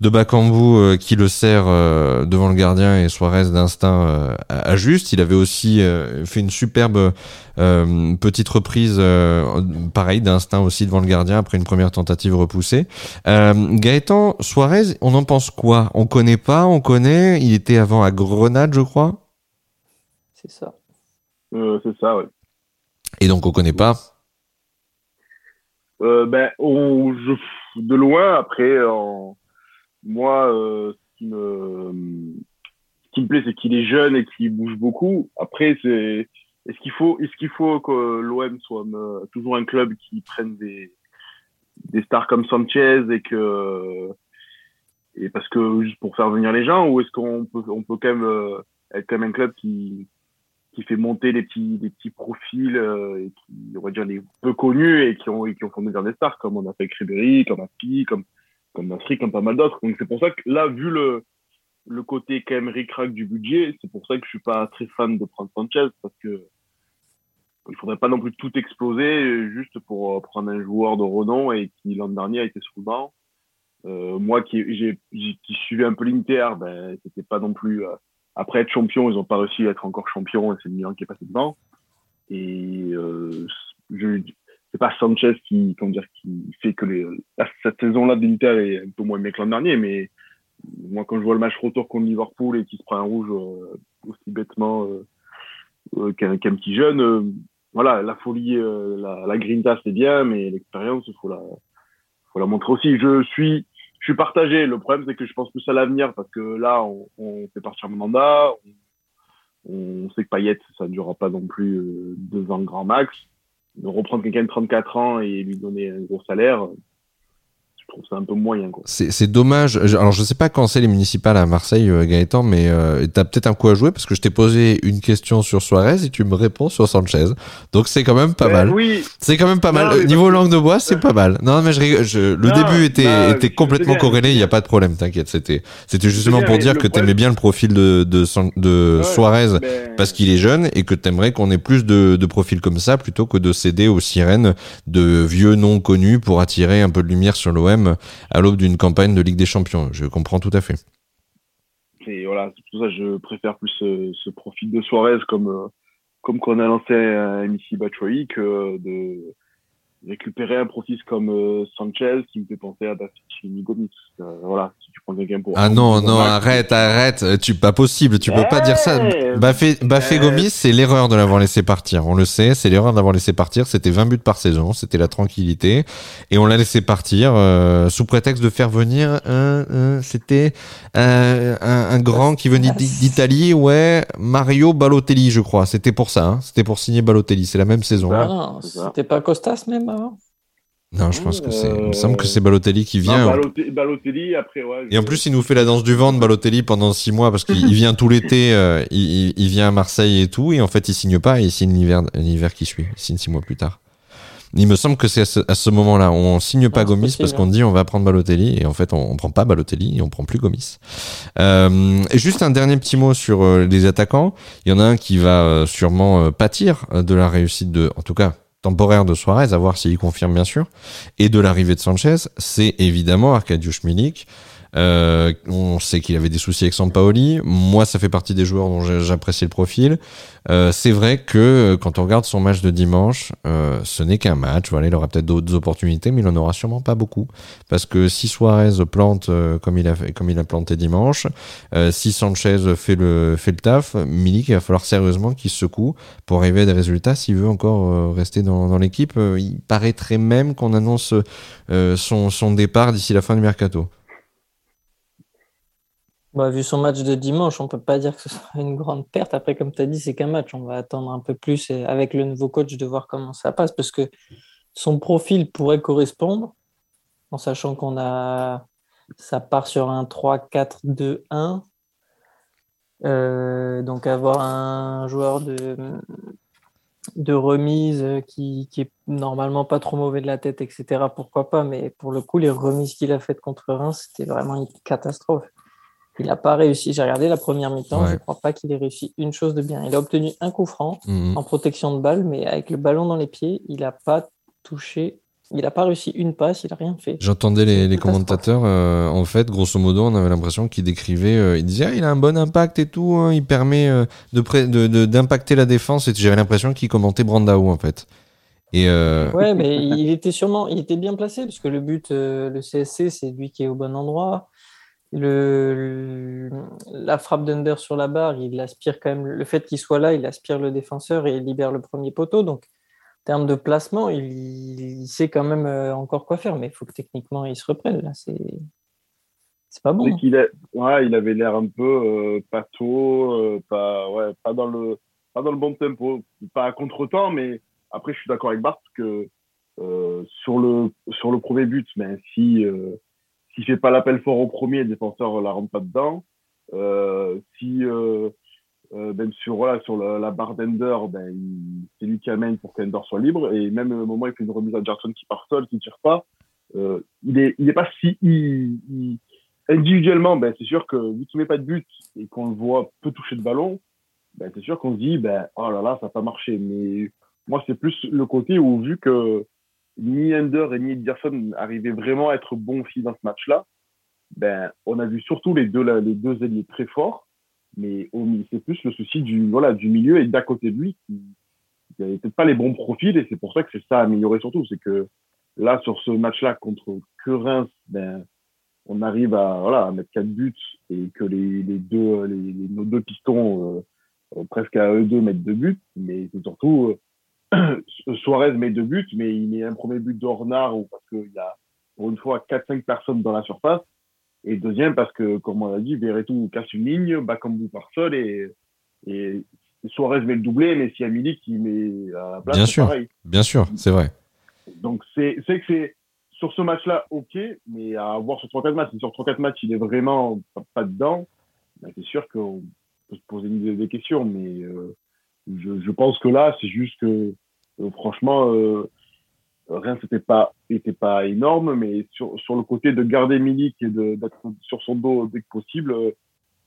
de Bakambu euh, qui le sert euh, devant le gardien et Suarez d'instinct euh, à juste. Il avait aussi fait une superbe petite reprise, pareil d'instinct aussi devant le gardien après une première tentative repoussée. Gaëtan Suarez, on en pense quoi? On connaît pas, on connaît. Il était avant à Grenade, je crois? C'est ça. c'est ça, oui. Et donc on connaît pas? ben, on, je, de loin après. En moi, euh, ce, qui me, ce qui me plaît, c'est qu'il est jeune et qu'il bouge beaucoup. Après, c'est est-ce qu'il faut, est-ce qu'il faut que l'OM soit euh, toujours un club qui prenne des, des stars comme Sanchez et que et parce que juste pour faire venir les gens ou est-ce qu'on peut on peut quand même euh, être quand même un club qui qui fait monter les petits les petits profils et qui on va dire les peu connus et qui ont et qui ont devenir des stars comme on a fait avec Ribéry comme Api comme comme Nasri, comme pas mal d'autres. Donc c'est pour ça que là, vu le, le côté quand même ric-rac du budget, c'est pour ça que je suis pas très fan de prendre Sanchez parce que il faudrait pas non plus tout exploser juste pour prendre un joueur de renom et qui l'an dernier a été sur le banc. Euh, moi qui, j'ai, qui suivais un peu l'Inter, ben c'était pas non plus euh, après être champion, ils ont pas réussi à être encore champion et c'est Milan qui est passé devant. Et euh, je, c'est pas Sanchez qui, comment dire, qui fait que les, cette saison-là de l'Inter est un peu moins que l'an dernier, mais moi, quand je vois le match retour contre Liverpool et qu'il se prend un rouge euh, aussi bêtement euh, euh, qu'un petit jeune, voilà, la folie, la, la grinta, c'est bien, mais l'expérience, il faut la, faut la montrer aussi. Je suis, je suis partagé. Le problème, c'est que je pense plus à l'avenir parce que là, on, on fait partir un mandat. On, on, sait que Payet, ça ne durera pas non plus deux ans grand max de reprendre quelqu'un de 34 ans et lui donner un gros salaire, trouve ça un peu moyen. C'est dommage. Alors, je sais pas quand c'est les municipales à Marseille, euh, Gaëtan, mais euh, tu as peut-être un coup à jouer parce que je t'ai posé une question sur Suarez et tu me réponds sur Sanchez. Donc, c'est quand même pas ben mal. Oui. C'est quand même pas mal. Niveau langue de bois, c'est pas mal. Non, mais je, je le début était, bah, était complètement corrélé. Il n'y a pas de problème, t'inquiète. C'était, c'était justement pour dire que t'aimais bien le profil de, de, de Suarez parce qu'il est jeune et que t'aimerais qu'on ait plus de, de profils comme ça plutôt que de céder aux sirènes de vieux noms connus pour attirer un peu de lumière sur l'OM à l'aube d'une campagne de Ligue des Champions. Je comprends tout à fait. Et voilà, c'est pour ça que je préfère plus ce, profil de Suarez comme, euh, comme qu'on a lancé à Missy Batshuayi que de récupérer un profil comme euh, Sanchez qui me fait penser à Baffici Gomis. Euh, voilà, prends quelqu'un pour. Ah non, non, arrête, arrête, tu pas possible, tu peux pas dire ça. Baffé, Baffé Gomis, c'est l'erreur de l'avoir laissé partir. On le sait, c'est l'erreur d'avoir laissé partir. C'était 20 buts par saison, c'était la tranquillité, et on l'a laissé partir euh, sous prétexte de faire venir un, c'était un, un, grand qui venait d'Italie, ouais, Mario Balotelli, je crois. C'était pour ça, hein. c'était pour signer Balotelli. C'est la même saison. Ah, c'était pas Costas même. Non, je pense que c'est. Il me semble que c'est Balotelli qui vient. Balotelli, après, ouais. Et en plus, il nous fait la danse du ventre, Balotelli, pendant six mois, parce qu'il vient tout l'été, euh, il, il, vient à Marseille et tout, et en fait, il signe pas, et il signe l'hiver qui suit. Il signe six mois plus tard. Il me semble que c'est à ce, moment-là. On signe pas Gomis parce qu'on dit on va prendre Balotelli, et en fait, on, on prend pas Balotelli, et on prend plus Gomis. Euh, et juste un dernier petit mot sur euh, les attaquants. Il y en a un qui va euh, sûrement pâtir de la réussite de, en tout cas, temporaire de Suarez, à voir s'il confirme bien sûr, et de l'arrivée de Sanchez, c'est évidemment Arkadiusz Milik. Euh, on sait qu'il avait des soucis avec Sampaoli. Moi, ça fait partie des joueurs dont j'apprécie le profil. Euh, c'est vrai que euh, quand on regarde son match de dimanche, euh, ce n'est qu'un match. Voilà, il aura peut-être d'autres opportunités, mais il en aura sûrement pas beaucoup. Parce que si Suarez plante euh, comme il a comme il a planté dimanche, si Sanchez fait le fait le taf, Milik il va falloir sérieusement qu'il se secoue pour arriver à des résultats s'il veut encore rester dans, dans l'équipe. il paraîtrait même qu'on annonce son, son départ d'ici la fin du mercato. Bah, vu son match de dimanche, on ne peut pas dire que ce soit une grande perte. Après, comme tu as dit, c'est qu'un match. On va attendre un peu plus avec le nouveau coach de voir comment ça passe parce que son profil pourrait correspondre en sachant qu'on a ça part sur un 3-4-2-1. Euh, donc avoir un joueur de, de remise qui, qui est normalement pas trop mauvais de la tête, etc. Pourquoi pas, mais pour le coup, les remises qu'il a faites contre Reims, c'était vraiment une catastrophe. Il n'a pas réussi. J'ai regardé la première mi-temps. Je ne crois pas qu'il ait réussi une chose de bien. Il a obtenu un coup franc mhm. en protection de balle, mais avec le ballon dans les pieds, il n'a pas touché. Il n'a pas réussi une passe, il n'a rien fait. J'entendais les, commentateurs, euh, en fait, grosso modo, on avait l'impression qu'ils décrivaient, euh, ils disaient, ah, il a un bon impact et tout, hein, il permet euh, de d'impacter la défense, et j'avais l'impression qu'ils commentaient Brandao, en fait. Et Ouais, mais il était sûrement, il était bien placé, parce que le but, le CSC, c'est lui qui est au bon endroit le, la frappe d'Under sur la barre, il aspire quand même, le fait qu'il soit là, il aspire le défenseur et il libère le premier poteau. Donc, en termes de placement, il, sait quand même euh, encore quoi faire, mais il faut que techniquement il se reprenne. Là, c'est, c'est pas bon. Hein. Il, ouais, il avait l'air un peu euh, pas tôt, euh, pas, ouais, pas, dans le, pas dans le bon tempo, pas à contre-temps, mais après, je suis d'accord avec Bart que sur, le, sur le premier but, mais si s'il fait pas l'appel fort au premier, le défenseur la rentre pas dedans. Euh, si euh, euh, ben sur voilà sur la, barre d'Ender, ben c'est lui qui amène pour qu'Ender soit libre. Et même au moment où il fait une remise à Jackson qui part seul, qui tire pas, euh, il est il est pas si il, individuellement, ben c'est sûr que vu qu'il met pas de but et qu'on le voit peu toucher de ballon, ben c'est sûr qu'on se dit ben oh là là ça n'a pas marché. Mais moi c'est plus le côté où vu que ni Ender et ni Ederson arrivaient vraiment à être bons filles dans ce match-là, ben, on a vu surtout les deux, les deux très forts, mais c'est plus le souci du, voilà, du milieu et d'à côté de lui qui n'avait peut-être pas les bons profils et c'est pour ça que c'est ça à améliorer surtout. C'est que là, sur ce match-là contre Curins, ben, on arrive à, voilà, à mettre quatre buts et que les, les deux, les, nos deux pistons, euh, presque à eux deux mettent deux buts, mais c'est surtout, euh, Suarez met deux buts, mais il met un premier but d'Ornard parce qu'il y a pour une fois 4-5 personnes dans la surface. Et deuxième parce que, comme on a dit, Verretou casse une ligne, Bakambu par seul et, et Suarez met le doublé, mais a Milik qui met à la place, bien sûr, pareil. Bien sûr, c'est vrai. Donc c'est que c'est sur ce match-là, ok, mais à voir sur 3-4 matchs, si sur 3-4 matchs il est vraiment pas, dedans, ben, c'est sûr qu'on peut se poser des, questions, mais euh, je, je, pense que là, c'est juste que franchement, euh, rien c'était pas pas énorme, mais sur, sur le côté de garder Milik et d'être sur son dos dès que possible, euh,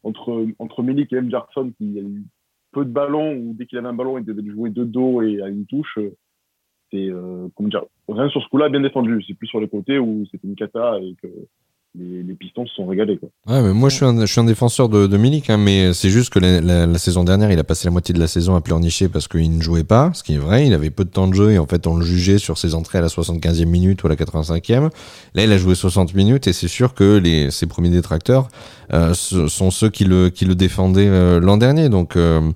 entre entre Milik et M. Jackson qui a eu peu de ballons ou dès qu'il avait un ballon il devait jouer de dos et à une touche, c'est dire rien sur ce coup-là bien défendu. C'est plus sur le côté où c'était une cata et que les, Pistons se sont régalés. Quoi. Ouais, mais moi je suis un, je suis un défenseur de, de Milik, hein, mais c'est juste que la, la, saison dernière, il a passé la moitié de la saison à pleurnicher parce qu'il ne jouait pas, ce qui est vrai. Il avait peu de temps de jeu et en fait on le jugeait sur ses entrées à la 75e minute ou à la 85e. Là, il a joué 60 minutes et c'est sûr que les, ses premiers détracteurs euh, sont ceux qui le, qui le défendaient euh, l'an dernier. Donc euh,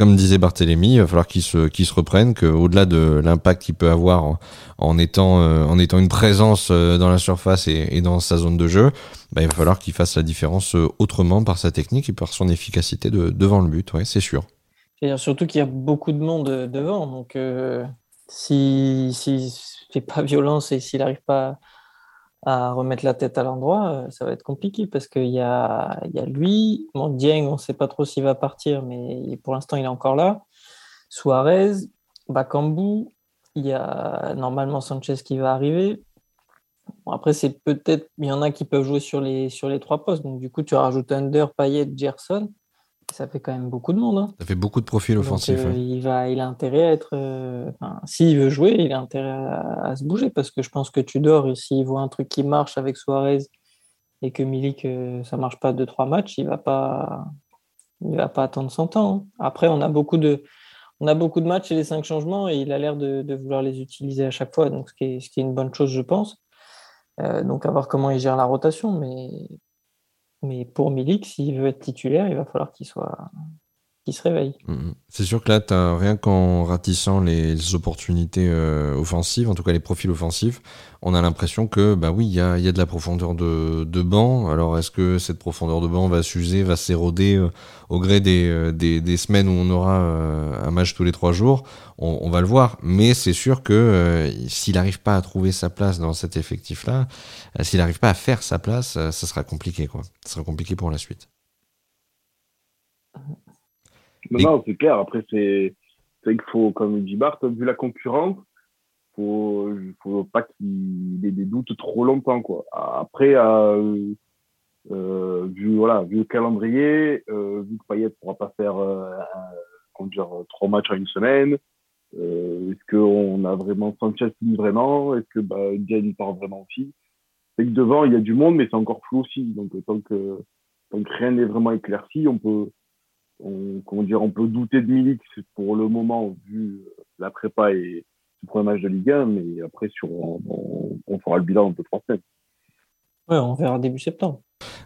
comme disait Barthélémy, il va falloir qu'il se, qu'il se qu'au-delà de l'impact qu'il peut avoir en, étant, euh, en étant une présence euh, dans la surface et, dans sa zone de jeu, bah, il va falloir qu'il fasse la différence euh, autrement par sa technique et par son efficacité de, devant le but, ouais, c'est sûr. Et surtout qu'il y a beaucoup de monde devant, donc si, si fait pas violence et s'il n'arrive pas à remettre la tête à l'endroit, euh, ça va être compliqué parce qu'il y a, y a lui, mon Dieng, on ne sait pas trop s'il va partir, mais pour l'instant, il est encore là. Suarez, Bakambu, il y a normalement Sanchez qui va arriver. après, c'est peut-être, il y en a qui peuvent jouer sur les, sur les trois postes. Donc, du coup, tu rajoutes Under, Payet, Gerson ça fait quand même beaucoup de monde. Hein. Ça fait beaucoup de profils offensifs. Euh, il, va, il a intérêt à être. Euh, s'il veut jouer, il a intérêt à, se bouger parce que je pense que tu dors et s'il voit un truc qui marche avec Suarez et que Milik, euh, ça marche pas deux trois matchs, il va pas, il va pas attendre son temps. Hein. Après, on a beaucoup de, on a beaucoup de matchs et les cinq changements et il a l'air de, vouloir les utiliser à chaque fois, donc ce qui est, ce qui est une bonne chose, je pense. donc à voir comment il gère la rotation, mais mais pour Milik, s'il veut être titulaire, il va falloir qu'il soit se réveille. Mm, mm. C'est sûr que là, as, rien qu'en ratissant les opportunités euh, offensives, en tout cas les profils offensifs, on a l'impression que, bah oui, il y a, y a, de la profondeur de, de banc. Alors, est-ce que cette profondeur de banc va s'user, va s'éroder euh, au gré des, euh, des, des, semaines où on aura un match tous les trois jours? On, on va le voir. Mais c'est sûr que s'il n'arrive pas à trouver sa place dans cet effectif-là, s'il n'arrive pas à faire sa place, ça sera compliqué, quoi. Ça sera compliqué pour la suite. Non, c'est clair. Après, c'est qu'il faut, comme dit Bart, vu la concurrence, faut faut pas qu'il ait des doutes trop longtemps quoi. Après euh, vu, voilà, vu le calendrier, vu que Payet ne pourra pas faire dire, trois matchs en une semaine, est-ce qu'on a vraiment Sanchez vraiment? Est-ce que bah, Diane part vraiment aussi? C'est que devant, il y a du monde, mais c'est encore flou aussi. Donc, tant que, tant que rien n'est vraiment éclairci, on peut, on, comment dire, on peut douter de Milik pour le moment, vu la prépa et le premier match de Ligue 1, mais après, sur, on, fera le bilan un peu trois semaines. Ouais, on verra début septembre.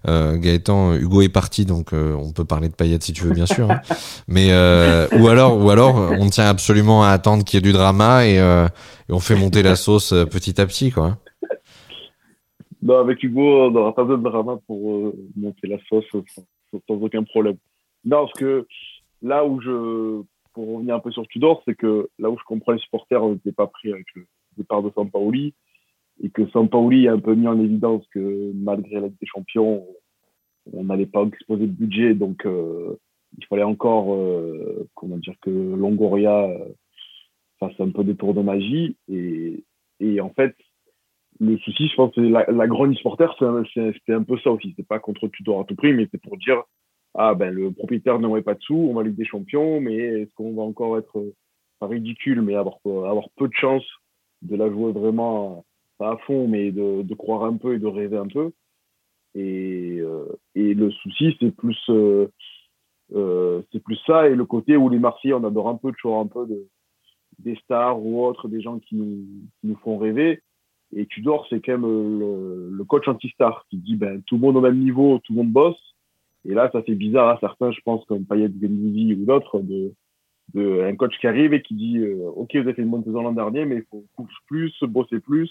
Euh, Gaëtan, Hugo est parti, donc euh, on peut parler de Payet si tu veux, bien sûr. Hein. Mais euh, ou alors, ou alors, on tient absolument à attendre qu'il y ait du drama et, et, on fait monter la sauce petit à petit, quoi. Non, avec Hugo, on n'aura pas besoin de drama pour monter la sauce sans, sans, aucun problème. Non, parce que là où je, pour revenir un peu sur Tudor, c'est que là où je comprends les supporters, on n'était pas pris avec le départ de Sampaoli et que Sampaoli a un peu mis en évidence que malgré la des Champions, on n'allait pas exposer de budget, donc euh, il fallait encore, euh, comment dire, que Longoria euh, fasse un peu des tours de magie. Et, en fait, le souci, je pense, c'est la, la grande supporter, c'était un peu ça aussi. C'est pas contre Tudor à tout prix, mais c'est pour dire ah ben le propriétaire n'aurait pas de sous, on va Ligue des Champions, mais est-ce qu'on va encore être pas ridicule, mais avoir, avoir peu de chance de la jouer vraiment pas à fond, mais de, de croire un peu et de rêver un peu? Et, euh, et le souci, c'est plus, euh, euh, plus ça et le côté où les Marseillais, on adore un peu toujours un peu de, des stars ou autres, des gens qui nous, nous font rêver. Et Tudor, c'est quand même le, le coach anti-star qui dit ben, tout le monde au même niveau, tout le monde bosse et là, ça fait bizarre à certains, je pense, comme Payet Gendouzi ou d'autres, de, un coach qui arrive et qui dit euh, Ok, vous avez fait une bonne saison l'an dernier, mais il faut courir plus, bosser plus.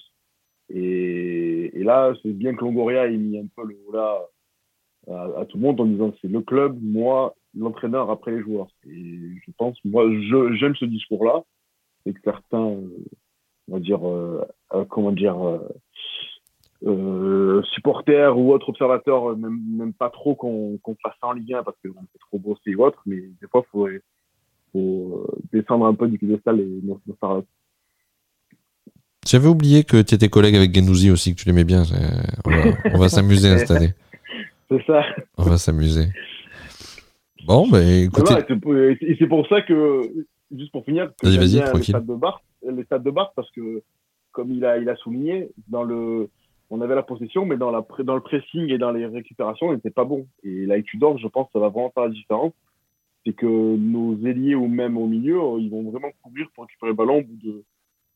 Et, et là, c'est bien que Longoria ait mis un peu le là à, tout le monde en disant C'est le club, moi, l'entraîneur après les joueurs. Et je pense, moi, j'aime ce discours-là. C'est que certains, on va dire, euh, euh comment dire, euh, supporters ou autres observateurs euh, même, pas trop qu'on fasse ça en Ligue 1 parce qu'on fait trop bosser ou autre, mais des fois, il faut, faut, euh, descendre un peu du piédestal et nous faire J'avais oublié que tu étais collègue avec Gendouzi aussi, que tu l'aimais bien. On va, s'amuser cette année. C'est ça. On va s'amuser. Bon, ben écoutez. Et c'est pour ça que, juste pour finir, vas-y, vas-y, tranquille. Les stades de Barthes, parce que, comme il a, il a souligné, dans le, on avait la possession, mais dans, le pressing et dans les récupérations, on n'était pas bon. Et là, Tudor, je pense que ça va vraiment faire la différence. C'est que nos ailiers ou même au milieu, ils vont vraiment couvrir pour récupérer le ballon au bout de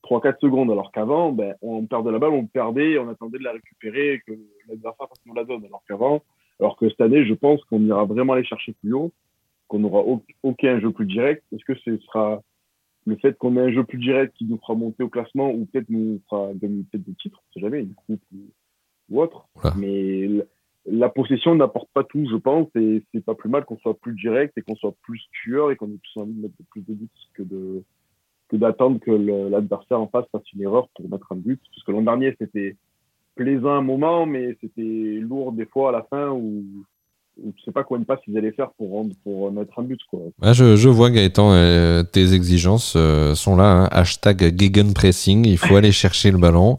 3-4 secondes. Alors qu'avant, ben, on perdait la balle, on perdait, on attendait de la récupérer et que l'adversaire fasse nous la donne. Alors qu'avant, alors que cette année, je pense qu'on ira vraiment aller chercher plus haut, qu'on n'aura aucun jeu plus direct. Est-ce que ce sera le fait qu'on ait un jeu plus direct qui nous fera monter au classement ou peut-être nous fera gagner peut-être des titres, on sait jamais, une coupe ou, autre. Mais la possession n'apporte pas tout, je pense, et c'est pas plus mal qu'on soit plus direct et qu'on soit plus tueur et qu'on ait plus envie de mettre plus de buts que de que d'attendre que l'adversaire en face fasse une erreur pour mettre un but. Parce que l'an dernier, c'était plaisant un moment, mais c'était lourd des fois à la fin où je sais pas combien de passes ils allaient faire pour, pour mettre un but. Quoi. je, je, vois Gaëtan, euh, tes exigences euh, sont là. Hein. Hashtag gegenpressing, il faut aller chercher le ballon.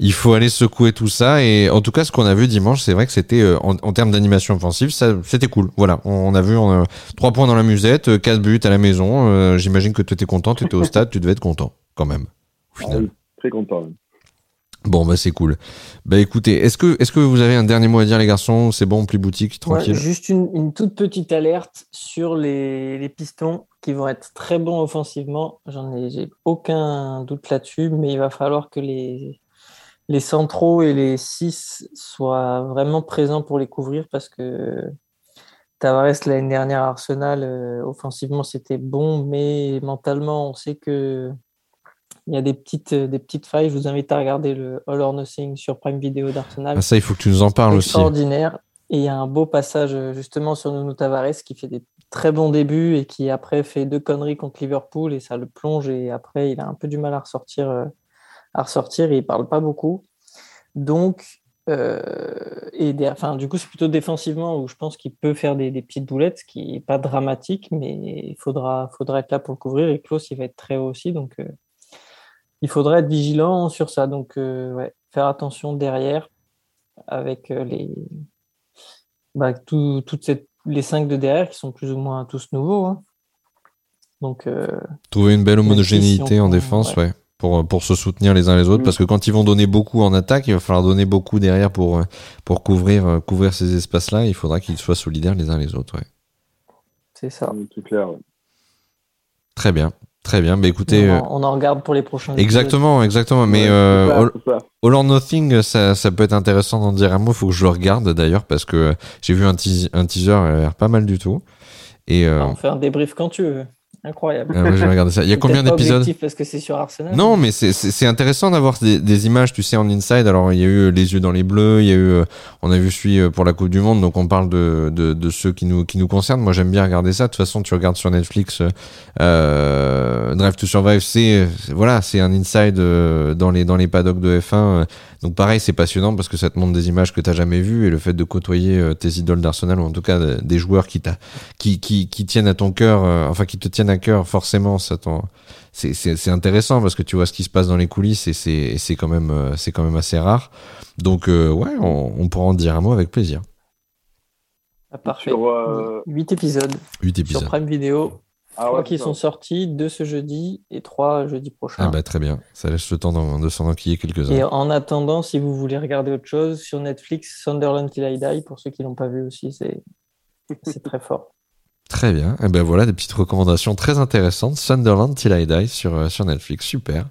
Il faut aller secouer tout ça. Et en tout cas, ce qu'on a vu dimanche, c'est vrai que c'était, euh, en, termes d'animation offensive, ça, c'était cool. Voilà, on, a vu trois points dans la musette, quatre buts à la maison. J'imagine que tu étais content, tu étais au stade, tu devais être content quand même. Au final. Ah très content. Bon, bah c'est cool. Bah écoutez, est-ce que, est-ce que vous avez un dernier mot à dire, les garçons? C'est bon, plus boutique, tranquille Juste une, toute petite alerte sur les, les, pistons qui vont être très bons offensivement. J'en ai, aucun doute là-dessus, mais il va falloir que les, les centraux et les six soient vraiment présents pour les couvrir parce que Tavares, l'année dernière, Arsenal, euh, offensivement, c'était bon, mais mentalement, on sait que il y a des petites, euh, des petites failles. Je vous invite à regarder le All or Nothing sur Prime Video d'Arsenal. Ah, ça, il faut que tu nous en parles aussi. Extraordinaire. Et il y a un beau passage euh, justement sur Nuno Tavares qui fait des très bons débuts et qui après fait deux conneries contre Liverpool et ça le plonge et après il a un peu du mal à ressortir, euh, à ressortir et il parle pas beaucoup. Donc, et enfin, du coup, c'est plutôt défensivement où je pense qu'il peut faire des, petites boulettes, ce qui n'est pas dramatique, mais il faudra, faudra être là pour le couvrir. Et Klaus, il va être très haut aussi. Donc, il faudrait être vigilant sur ça. Donc, euh, faire attention derrière avec euh, les, bah, tout, toutes ces, les cinq de derrière qui sont plus ou moins tous nouveaux. hein. Donc, euh, Trouver une belle homogénéité en défense, ouais. Pour, pour se soutenir les uns les autres, Mm. parce que quand ils vont donner beaucoup en attaque, il va falloir donner beaucoup derrière pour, pour couvrir, couvrir ces espaces-là. Il faudra qu'ils soient solidaires les uns les autres, ouais. c'est ça. C'est clair. ouais. Très bien, très bien. Bah écoutez, on, euh, en, on en regarde pour les prochains. exactement, exactement. Mais Ouais, euh, All, or Nothing, ça, ça peut être intéressant d'en dire un mot. Faut que je le regarde d'ailleurs, parce que j'ai vu un, teas- un teaser, il a l'air pas mal du tout. Et euh, épisodes. On fait un débrief quand tu veux. Incroyable. ah ouais, ça. Il y a combien d'épisodes parce que c'est sur Arsenal. Non, mais c'est- intéressant d'avoir des, des images, tu sais, en inside. Alors, il y a eu les yeux dans les bleus, il y a eu, euh, on a vu celui euh, pour la Coupe du Monde, donc on parle de, de, de ceux qui nous, qui nous concernent. Moi, j'aime bien regarder ça. De toute façon, tu regardes sur Netflix, euh, euh, Drive to Survive, c'est, voilà, c'est un inside euh, dans les, dans les paddocks de F1. euh. Donc, pareil, c'est passionnant parce que ça te montre des images que t'as jamais vues et le fait de côtoyer euh, tes idoles d'Arsenal ou en tout cas euh, des joueurs qui qui, qui, qui tiennent à ton cœur, euh, enfin, qui te tiennent à cœur, forcément, ça t'en, c'est c'est- c'est intéressant parce que tu vois ce qui se passe dans les coulisses et c'est et c'est quand même euh, c'est quand même assez rare. Donc euh, ouais, on, on pourra en dire un mot avec plaisir. Ah, parfait. Sur, euh, 8 épisodes 8 sur épisodes. Prime Video. Ah Trois ouais, qui sont sortis, deux ce jeudi et trois jeudi prochain. Ah bah très bien, ça laisse le temps de s'en enquiller Et quelques-uns. en attendant, si vous voulez regarder autre chose, sur Netflix, Sunderland Till I Die, pour ceux qui l'ont pas vu aussi, c'est c'est très fort. Très bien. Et ben voilà des petites recommandations très intéressantes. Sunderland Till I Die sur euh, sur Netflix, super.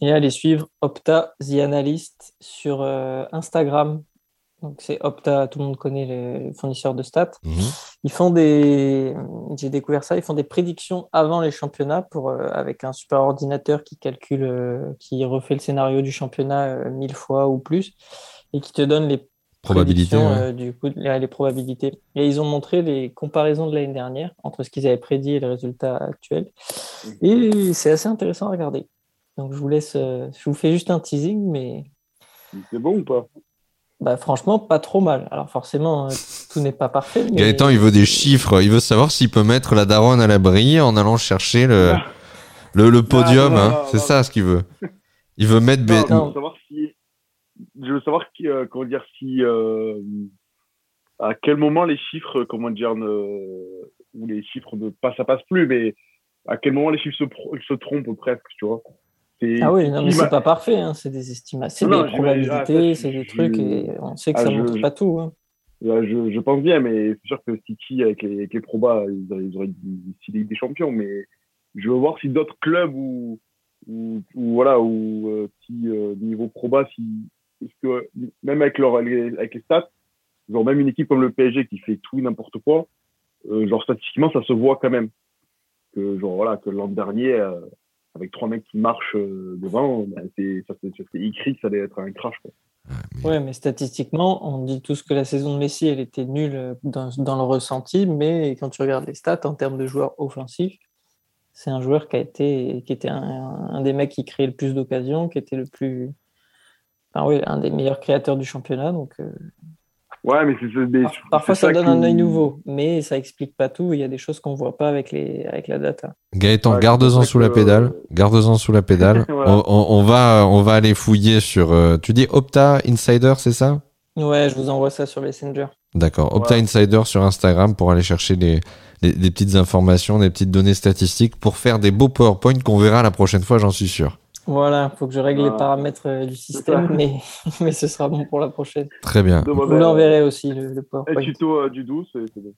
Et allez suivre Opta The Analyst sur euh, Instagram. Donc c'est Opta, tout le monde connaît les fournisseurs de stats. Mhm. Ils font des, j'ai découvert ça, ils font des prédictions avant les championnats pour euh, avec un super ordinateur qui calcule, euh, qui refait le scénario du championnat mille fois ou plus et qui te donne les Probabilité. prédictions, ouais. euh, du coup, les, les probabilités. Et ils ont montré les comparaisons de l'année dernière entre ce qu'ils avaient prédit et le résultat actuel. Et c'est assez intéressant à regarder. Donc je vous laisse, euh, je vous fais juste un teasing, mais C'est bon ou pas? bah, franchement pas trop mal. Alors forcément, euh, tout n'est pas parfait. Mais... Gaëtan, il veut des chiffres. Il veut savoir s'il peut mettre la daronne à l'abri en allant chercher le le, le podium. non, hein. C'est ça ce qu'il veut. Il veut mettre. Non, Non. savoir si. Je veux savoir qui, euh, comment dire si. euh, à quel moment les chiffres, comment dire, ne, ou les chiffres ne pas ça passe plus, mais à quel moment les chiffres se, se trompent presque, tu vois. Ah oui, non, mais c'est pas parfait. hein. C'est des estimations, Non, c'est des probabilités, ah, c'est des je- trucs et on sait que Ah, ça je- montre je- pas tout. hein. Je, je pense bien, mais c'est sûr que City avec les, avec les probas, ils auraient, ils auraient dit des Champions, mais je veux voir si d'autres clubs ou, ou, ou voilà ou euh, si euh, niveau proba, si est-ce que même avec leur les- avec les stats, genre même une équipe comme le PSG qui fait tout et n'importe quoi, euh, genre statistiquement ça se voit quand même que genre voilà que l'an dernier euh, avec trois mecs qui marchent euh, devant, c'est ça c'est ça, c'est écrit que ça allait être un crash quoi. Ouais, mais statistiquement, on dit tous que la saison de Messi, elle était nulle dans, dans le ressenti, mais quand tu regardes les stats en termes de joueurs offensifs, c'est un joueur qui a été, qui était un, un des mecs qui créait le plus d'occasions, qui était le plus, enfin oui, un des meilleurs créateurs du championnat. Donc euh, Ouais, mais c'est c'est- mais par- parfois c'est ça donne un œil nouveau, mais ça explique pas tout. Il y a des choses qu'on voit pas avec les, avec la data. Gaëtan, Ouais, garde-en sous la pédale. Garde-en sous la pédale. Voilà. on, on- on va, on va aller fouiller sur. euh, tu dis Opta Insider, c'est ça? Ouais, je vous envoie ça sur Messenger. D'accord. Opta Ouais. Insider sur Instagram pour aller chercher des, des, des petites informations, des petites données statistiques pour faire des beaux PowerPoint qu'on verra la prochaine fois, j'en suis sûr. Voilà, faut que je règle les Voilà. paramètres euh, du système, mais, mais ce sera bon pour la prochaine. Très bien. Je vous l'enverrai aussi, le, le PowerPoint. tuto euh, du 12, c'est bon.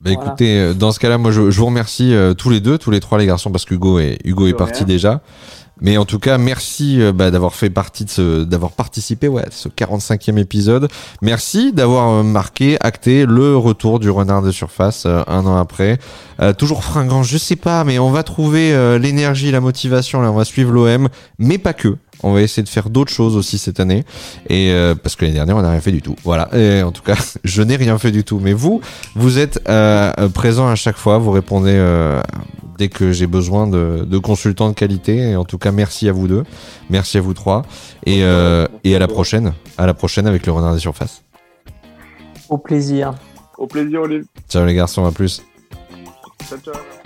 Bah écoutez, euh, dans ce cas-là, moi je, je vous remercie euh, tous les deux, tous les trois les garçons, parce qu'Hugo est Hugo est parti rien. déjà. Mais en tout cas, merci euh, bah, d'avoir fait partie de ce, d'avoir participé ouais, à ce 45e épisode. Merci d'avoir euh, marqué, acté le retour du renard de surface euh, un an après. Toujours fringant, je sais pas, mais on va trouver l'énergie, la motivation. Là, on va suivre l'OM, mais pas que. On va essayer de faire d'autres choses aussi cette année. Et euh, parce que l'année dernière, on n'a rien fait du tout. Voilà. Et en tout cas, je n'ai rien fait du tout. Mais vous, vous êtes euh, présent à chaque fois. Vous répondez euh, dès que j'ai besoin de, de consultants de qualité. Et en tout cas, merci à vous deux. Merci à vous trois. Et, euh, et à la prochaine. À la prochaine avec le renard des surfaces. Au plaisir. Au plaisir, Olivier. Ciao les garçons, à plus. Ciao, ciao.